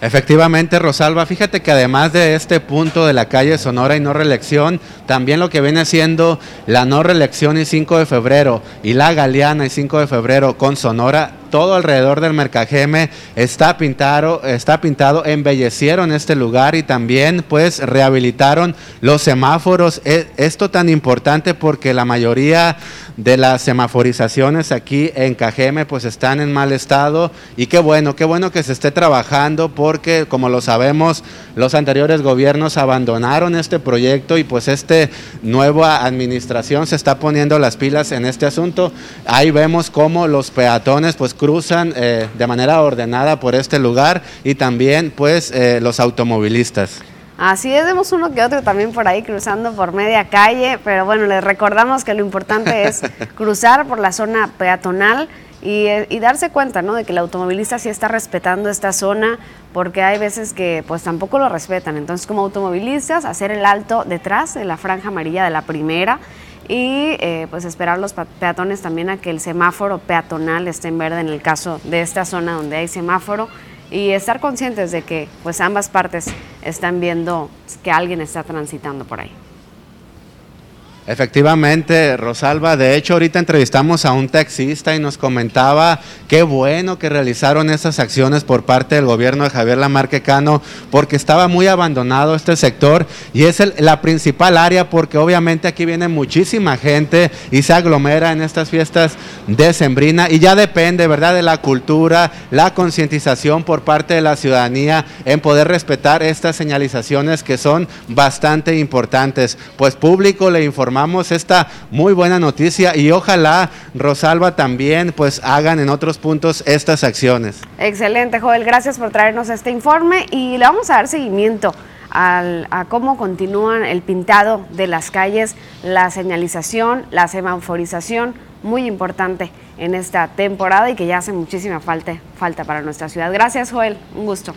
Efectivamente, Rosalba, fíjate que además de este punto de la calle Sonora y no reelección, también lo que viene siendo la no reelección y 5 de febrero y la Galeana y 5 de febrero con Sonora todo alrededor del Mercajeme está pintado, está pintado, embellecieron este lugar y también pues rehabilitaron los semáforos. E, esto tan importante porque la mayoría de las semaforizaciones aquí en Cajeme pues están en mal estado y qué bueno, qué bueno que se esté trabajando porque como lo sabemos los anteriores gobiernos abandonaron este proyecto y pues esta nueva administración se está poniendo las pilas en este asunto. Ahí vemos cómo los peatones pues cruzan eh, de manera ordenada por este lugar y también pues eh, los automovilistas. Así es, vemos uno que otro también por ahí cruzando por media calle, pero bueno, les recordamos que lo importante es cruzar por la zona peatonal y, eh, y, darse cuenta ¿no? de que el automovilista sí está respetando esta zona, porque hay veces que pues tampoco lo respetan. Entonces, como automovilistas, hacer el alto detrás de la franja amarilla de la primera y eh, pues esperar los peatones también a que el semáforo peatonal esté en verde en el caso de esta zona donde hay semáforo y estar conscientes de que pues ambas partes están viendo que alguien está transitando por ahí. Efectivamente, Rosalba. De hecho, ahorita entrevistamos a un taxista y nos comentaba qué bueno que realizaron esas acciones por parte del gobierno de Javier Lamarque Cano, porque estaba muy abandonado este sector y es la principal área porque obviamente aquí viene muchísima gente y se aglomera en estas fiestas de Sembrina y ya depende, ¿verdad?, de la cultura, la concientización por parte de la ciudadanía en poder respetar estas señalizaciones que son bastante importantes. Pues público le informamos esta muy buena noticia y ojalá Rosalba también pues hagan en otros puntos estas acciones. Excelente, Joel, gracias por traernos este informe y le vamos a dar seguimiento a cómo continúan el pintado de las calles, la señalización, la semaforización, muy importante en esta temporada y que ya hace muchísima falta, falta para nuestra ciudad. Gracias, Joel, un gusto.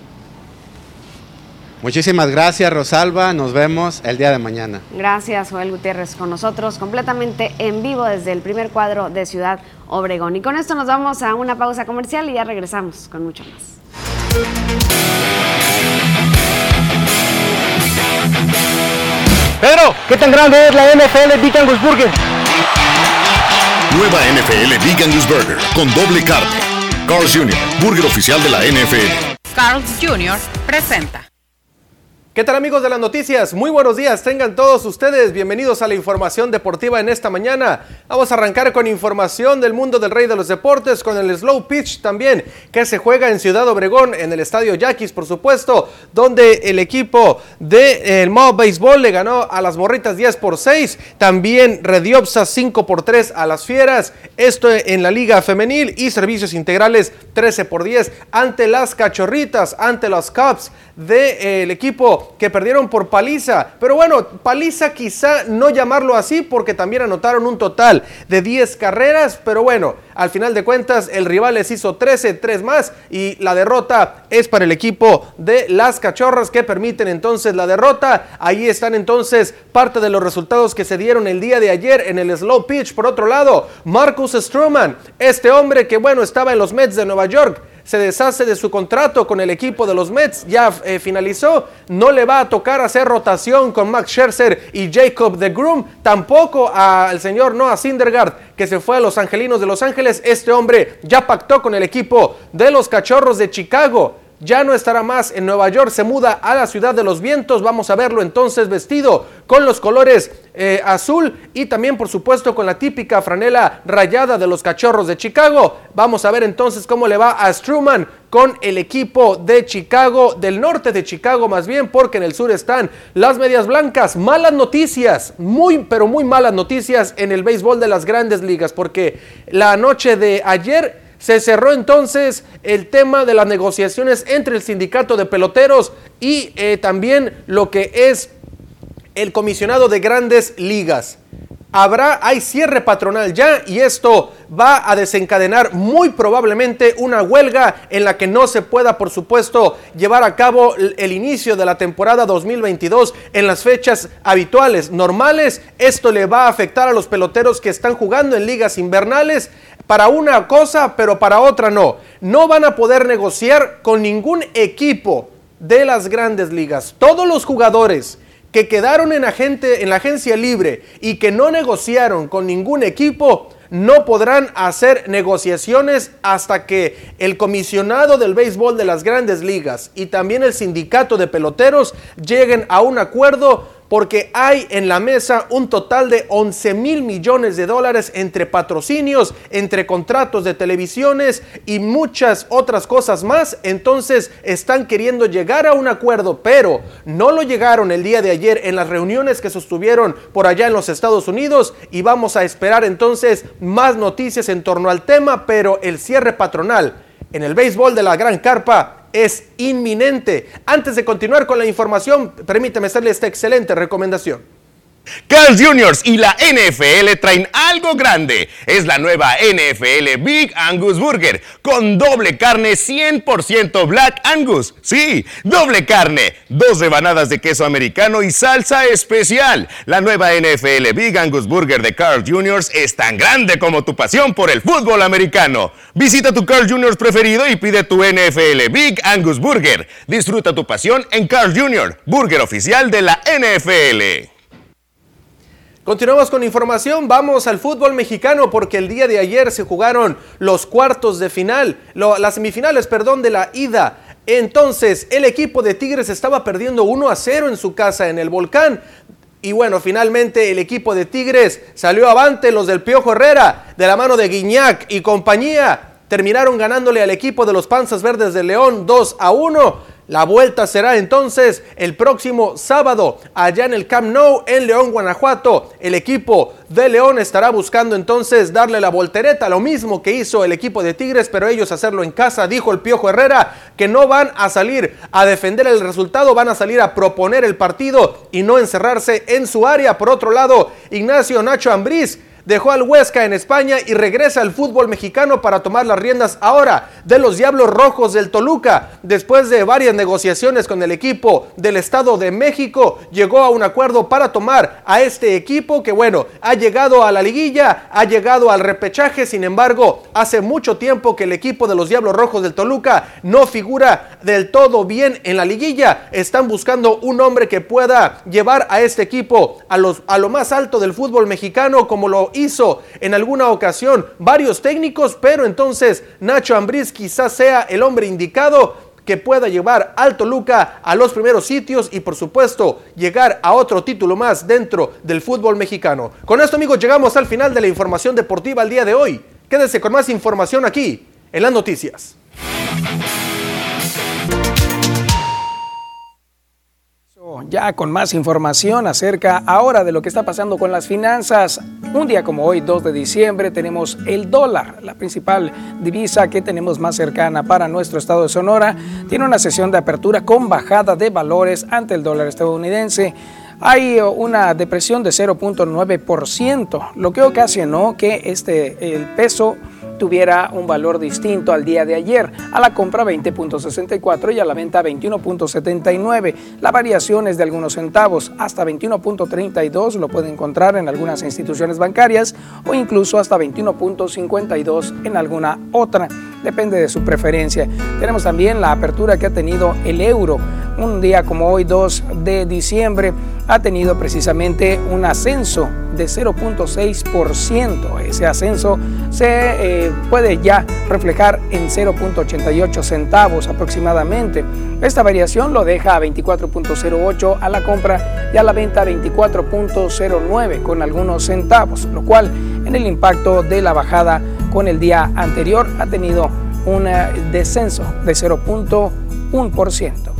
Muchísimas gracias, Rosalba. Nos vemos el día de mañana. Gracias, Joel Gutiérrez, con nosotros completamente en vivo desde el primer cuadro de Ciudad Obregón. Y con esto nos vamos a una pausa comercial y ya regresamos con mucho más. Pedro, ¿qué tan grande es la NFL Big Angus Burger? Nueva NFL Big Angus Burger con doble carne. Carl's Jr., burger oficial de la NFL. Carl's Jr. presenta. ¿Qué tal amigos de las noticias? Muy buenos días, tengan todos ustedes bienvenidos a la información deportiva en esta mañana. Vamos a arrancar con información del mundo del rey de los deportes, con el slow pitch también, que se juega en Ciudad Obregón, en el estadio Yaquis, por supuesto, donde el equipo del de, eh, Baseball le ganó a las morritas 10 por 6, también Rediopsa 5 por 3 a las fieras, esto en la liga femenil y servicios integrales 13 por 10 ante las cachorritas, ante los Cubs del de, equipo que perdieron por paliza. Pero bueno, paliza quizá no llamarlo así porque también anotaron un total de 10 carreras. Pero bueno, al final de cuentas el rival les hizo 13, 3 más y la derrota es para el equipo de las cachorras que permiten entonces la derrota. Ahí están entonces parte de los resultados que se dieron el día de ayer en el slow pitch. Por otro lado, Marcus Stroman, este hombre que bueno estaba en los Mets de Nueva York se deshace de su contrato con el equipo de los Mets, ya eh, finalizó, no le va a tocar hacer rotación con Max Scherzer y Jacob de Groom, tampoco al señor Noah Syndergaard que se fue a los Angelinos de Los Ángeles, este hombre ya pactó con el equipo de los Cachorros de Chicago ya no estará más en Nueva York, se muda a la ciudad de los vientos. Vamos a verlo entonces vestido con los colores eh, azul y también por supuesto con la típica franela rayada de los cachorros de Chicago. Vamos a ver entonces cómo le va a Struman con el equipo de Chicago, del norte de Chicago más bien, porque en el sur están las medias blancas. Malas noticias, muy pero muy malas noticias en el béisbol de las grandes ligas, porque la noche de ayer se cerró entonces el tema de las negociaciones entre el sindicato de peloteros y eh, también lo que es el comisionado de grandes ligas. Habrá, hay cierre patronal ya y esto va a desencadenar muy probablemente una huelga en la que no se pueda, por supuesto, llevar a cabo el inicio de la temporada 2022 en las fechas habituales, normales. Esto le va a afectar a los peloteros que están jugando en ligas invernales para una cosa, pero para otra no. No van a poder negociar con ningún equipo de las grandes ligas. Todos los jugadores que quedaron en, agente, en la agencia libre y que no negociaron con ningún equipo, no podrán hacer negociaciones hasta que el comisionado del béisbol de las grandes ligas y también el sindicato de peloteros lleguen a un acuerdo porque hay en la mesa un total de 11 mil millones de dólares entre patrocinios, entre contratos de televisiones y muchas otras cosas más. Entonces están queriendo llegar a un acuerdo, pero no lo llegaron el día de ayer en las reuniones que sostuvieron por allá en los Estados Unidos y vamos a esperar entonces más noticias en torno al tema, pero el cierre patronal en el béisbol de la Gran Carpa es inminente. Antes de continuar con la información, permíteme hacerle esta excelente recomendación. Carl Juniors y la NFL traen algo grande. Es la nueva NFL Big Angus Burger con doble carne 100% Black Angus. Sí, doble carne, dos rebanadas de queso americano y salsa especial. La nueva NFL Big Angus Burger de Carl Juniors es tan grande como tu pasión por el fútbol americano. Visita tu Carl Juniors preferido y pide tu NFL Big Angus Burger. Disfruta tu pasión en Carl Jr., burger oficial de la NFL. Continuamos con información, vamos al fútbol mexicano porque el día de ayer se jugaron los cuartos de final, las semifinales, perdón, de la ida. Entonces, el equipo de Tigres estaba perdiendo 1 a 0 en su casa en el Volcán. Y bueno, finalmente el equipo de Tigres salió avante, los del Piojo Herrera, de la mano de Guiñac y compañía. Terminaron ganándole al equipo de los Panzas Verdes de León 2 a 1. La vuelta será entonces el próximo sábado allá en el Camp Nou en León, Guanajuato. El equipo de León estará buscando entonces darle la voltereta, lo mismo que hizo el equipo de Tigres, pero ellos hacerlo en casa, dijo el Piojo Herrera, que no van a salir a defender el resultado, van a salir a proponer el partido y no encerrarse en su área. Por otro lado, Ignacio Nacho Ambriz dejó al Huesca en España y regresa al fútbol mexicano para tomar las riendas ahora de los Diablos Rojos del Toluca. Después de varias negociaciones con el equipo del Estado de México, llegó a un acuerdo para tomar a este equipo que bueno, ha llegado a la liguilla, ha llegado al repechaje, sin embargo, hace mucho tiempo que el equipo de los Diablos Rojos del Toluca no figura del todo bien en la liguilla. Están buscando un hombre que pueda llevar a este equipo a, los, a lo más alto del fútbol mexicano como lo hizo en alguna ocasión varios técnicos, pero entonces Nacho Ambriz quizás sea el hombre indicado que pueda llevar al Toluca a los primeros sitios y por supuesto llegar a otro título más dentro del fútbol mexicano. Con esto amigos llegamos al final de la información deportiva el día de hoy. Quédese con más información aquí en las noticias. Ya con más información acerca ahora de lo que está pasando con las finanzas. Un día como hoy, 2 de diciembre, tenemos el dólar, la principal divisa que tenemos más cercana para nuestro estado de Sonora. Tiene una sesión de apertura con bajada de valores ante el dólar estadounidense. Hay una depresión de 0.9%, lo que ocasionó que este, el peso tuviera un valor distinto al día de ayer. A la compra 20.64 y a la venta 21.79. La variación es de algunos centavos, hasta 21.32 lo puede encontrar en algunas instituciones bancarias o incluso hasta 21.52 en alguna otra. Depende de su preferencia. Tenemos también la apertura que ha tenido el euro. Un día como hoy, 2 de diciembre, ha tenido precisamente un ascenso de 0.6%. Ese ascenso se eh, puede ya reflejar en 0.88 centavos aproximadamente. Esta variación lo deja a 24.08 a la compra y a la venta 24.09 con algunos centavos, lo cual en el impacto de la bajada con el día anterior ha tenido un eh, descenso de 0.1%.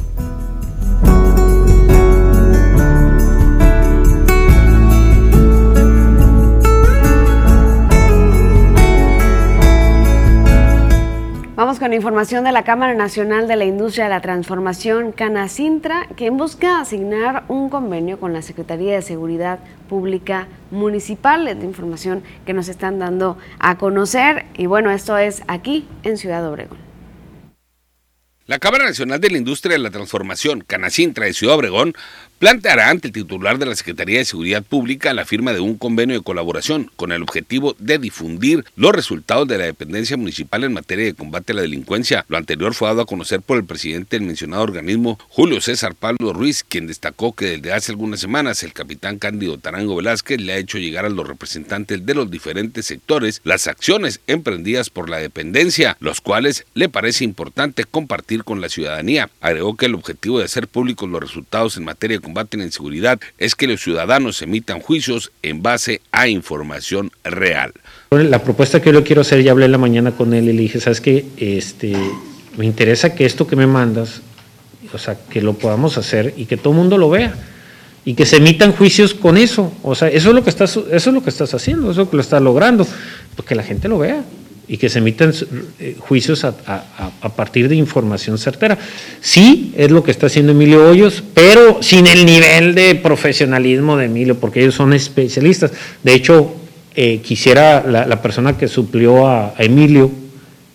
Vamos con información de la Cámara Nacional de la Industria de la Transformación, Canacintra, que busca asignar un convenio con la Secretaría de Seguridad Pública Municipal. Es la información que nos están dando a conocer. Y bueno, esto es aquí en Ciudad Obregón. La Cámara Nacional de la Industria de la Transformación, Canacintra de Ciudad Obregón, planteará ante el titular de la Secretaría de Seguridad Pública la firma de un convenio de colaboración con el objetivo de difundir los resultados de la dependencia municipal en materia de combate a la delincuencia. Lo anterior fue dado a conocer por el presidente del mencionado organismo, Julio César Pablo Ruiz, quien destacó que desde hace algunas semanas el capitán Cándido Tarango Velázquez le ha hecho llegar a los representantes de los diferentes sectores las acciones emprendidas por la dependencia, los cuales le parece importante compartir con la ciudadanía. Agregó que el objetivo de hacer públicos los resultados en materia de combate a la inseguridad es que los ciudadanos emitan juicios en base a información real. La propuesta que yo le quiero hacer, ya hablé en la mañana con él y le dije, ¿sabes qué? Este, me interesa que esto que me mandas, o sea, que lo podamos hacer y que todo el mundo lo vea y que se emitan juicios con eso. O sea, eso es lo que estás, eso es lo que estás haciendo, eso es lo que lo estás logrando, porque la gente lo vea y que se emitan eh, juicios a, partir de información certera. Sí, es lo que está haciendo Emilio Hoyos, pero sin el nivel de profesionalismo de Emilio, porque ellos son especialistas. De hecho, eh, quisiera la, persona que suplió a, Emilio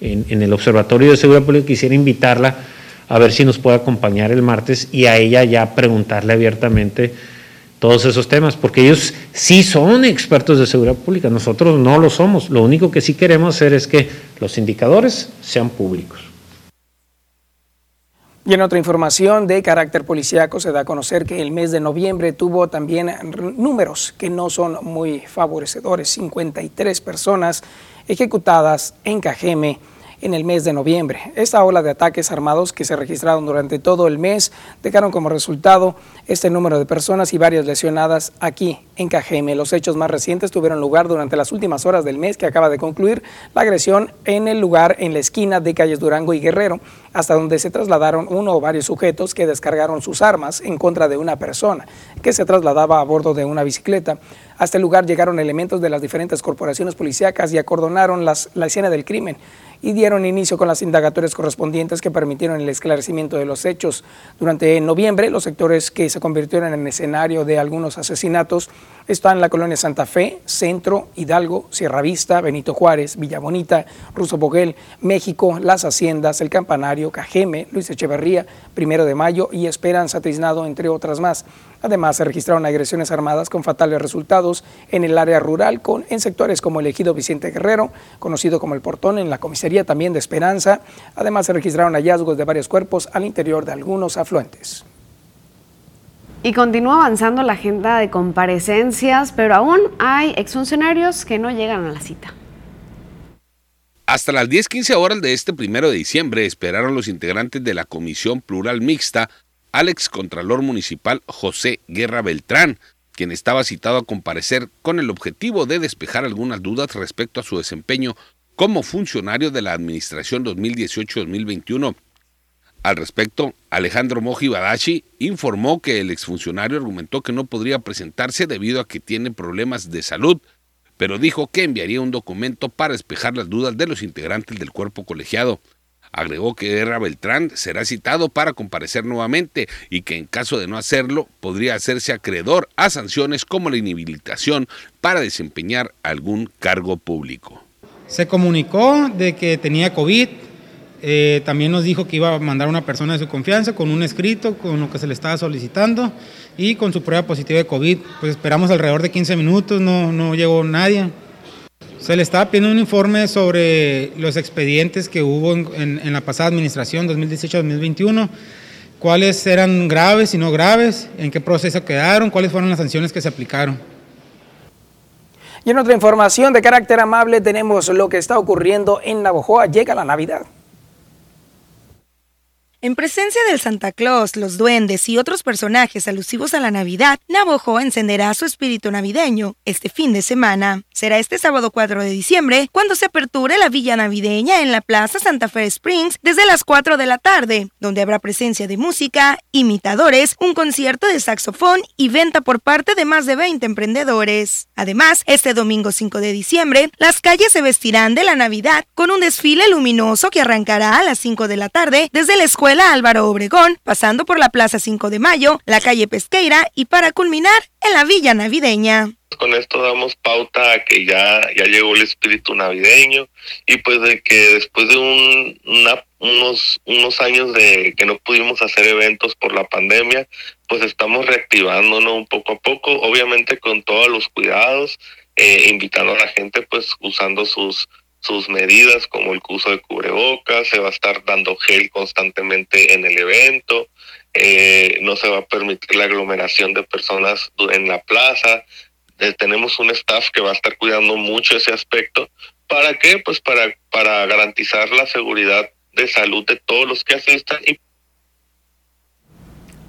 en, en, el Observatorio de Seguridad Pública, quisiera invitarla a ver si nos puede acompañar el martes y a ella ya preguntarle abiertamente todos esos temas, porque ellos sí son expertos de seguridad pública, nosotros no lo somos. Lo único que sí queremos hacer es que los indicadores sean públicos. Y en otra información de carácter policíaco se da a conocer que el mes de noviembre tuvo también números que no son muy favorecedores. 53 personas ejecutadas en Cajeme en el mes de noviembre. Esta ola de ataques armados que se registraron durante todo el mes dejaron como resultado este número de personas y varias lesionadas aquí en Cajeme. Los hechos más recientes tuvieron lugar durante las últimas horas del mes que acaba de concluir la agresión en el lugar en la esquina de calles Durango y Guerrero, hasta donde se trasladaron uno o varios sujetos que descargaron sus armas en contra de una persona que se trasladaba a bordo de una bicicleta. A este lugar llegaron elementos de las diferentes corporaciones policíacas y acordonaron la escena del crimen y dieron inicio con las indagatorias correspondientes que permitieron el esclarecimiento de los hechos. Durante noviembre, los sectores que se convirtieron en escenario de algunos asesinatos están la colonia Santa Fe, Centro, Hidalgo, Sierra Vista, Benito Juárez, Villa Bonita, Ruso Boguel, México, Las Haciendas, El Campanario, Cajeme, Luis Echeverría, Primero de Mayo y Esperanza Tiznado, entre otras más. Además, se registraron agresiones armadas con fatales resultados en el área rural, con, en sectores como el ejido Vicente Guerrero, conocido como el Portón, en la comisaría también de Esperanza. Además, se registraron hallazgos de varios cuerpos al interior de algunos afluentes. Y continúa avanzando la agenda de comparecencias, pero aún hay exfuncionarios que no llegan a la cita. Hasta las 10-15 horas de este primero de diciembre esperaron los integrantes de la Comisión Plural Mixta al excontralor municipal José Guerra Beltrán, quien estaba citado a comparecer con el objetivo de despejar algunas dudas respecto a su desempeño como funcionario de la Administración 2018-2021. Al respecto, Alejandro Moji Badashi informó que el exfuncionario argumentó que no podría presentarse debido a que tiene problemas de salud, pero dijo que enviaría un documento para despejar las dudas de los integrantes del cuerpo colegiado. Agregó que Guerra Beltrán será citado para comparecer nuevamente y que en caso de no hacerlo podría hacerse acreedor a sanciones como la inhabilitación para desempeñar algún cargo público. Se comunicó de que tenía COVID, eh, también nos dijo que iba a mandar a una persona de su confianza con un escrito, con lo que se le estaba solicitando y con su prueba positiva de COVID. Pues esperamos alrededor de 15 minutos, no, no llegó nadie. Se le estaba pidiendo un informe sobre los expedientes que hubo en, la pasada administración 2018-2021, cuáles eran graves y no graves, en qué proceso quedaron, cuáles fueron las sanciones que se aplicaron. Y en otra información de carácter amable tenemos lo que está ocurriendo en Navojoa. Llega la Navidad. En presencia del Santa Claus, los duendes y otros personajes alusivos a la Navidad, Navojoa encenderá su espíritu navideño este fin de semana. Será este sábado 4 de diciembre cuando se aperture la villa navideña en la Plaza Santa Fe Springs desde las 4 de la tarde, donde habrá presencia de música, imitadores, un concierto de saxofón y venta por parte de más de 20 emprendedores. Además, este domingo 5 de diciembre, las calles se vestirán de la Navidad con un desfile luminoso que arrancará a las 5 de la tarde desde la escuela Álvaro Obregón, pasando por la Plaza 5 de Mayo, la calle Pesqueira y para culminar en la Villa Navideña. Con esto damos pauta a que ya, ya llegó el espíritu navideño y pues de que después de un, unos, unos años de que no pudimos hacer eventos por la pandemia, pues estamos reactivándonos un poco a poco, obviamente con todos los cuidados, eh, invitando a la gente pues usando sus sus medidas como el uso de cubrebocas, se va a estar dando gel constantemente en el evento, eh, no se va a permitir la aglomeración de personas en la plaza, eh, tenemos un staff que va a estar cuidando mucho ese aspecto, ¿para qué? Pues para, para garantizar la seguridad de salud de todos los que asistan y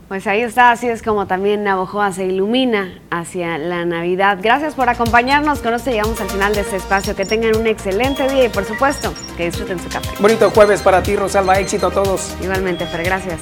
pues ahí está, así es como también Navojoa se ilumina hacia la Navidad. Gracias por acompañarnos, con esto llegamos al final de este espacio. Que tengan un excelente día y por supuesto que disfruten su café. Bonito jueves para ti, Rosalba, éxito a todos. Igualmente, Fer, gracias.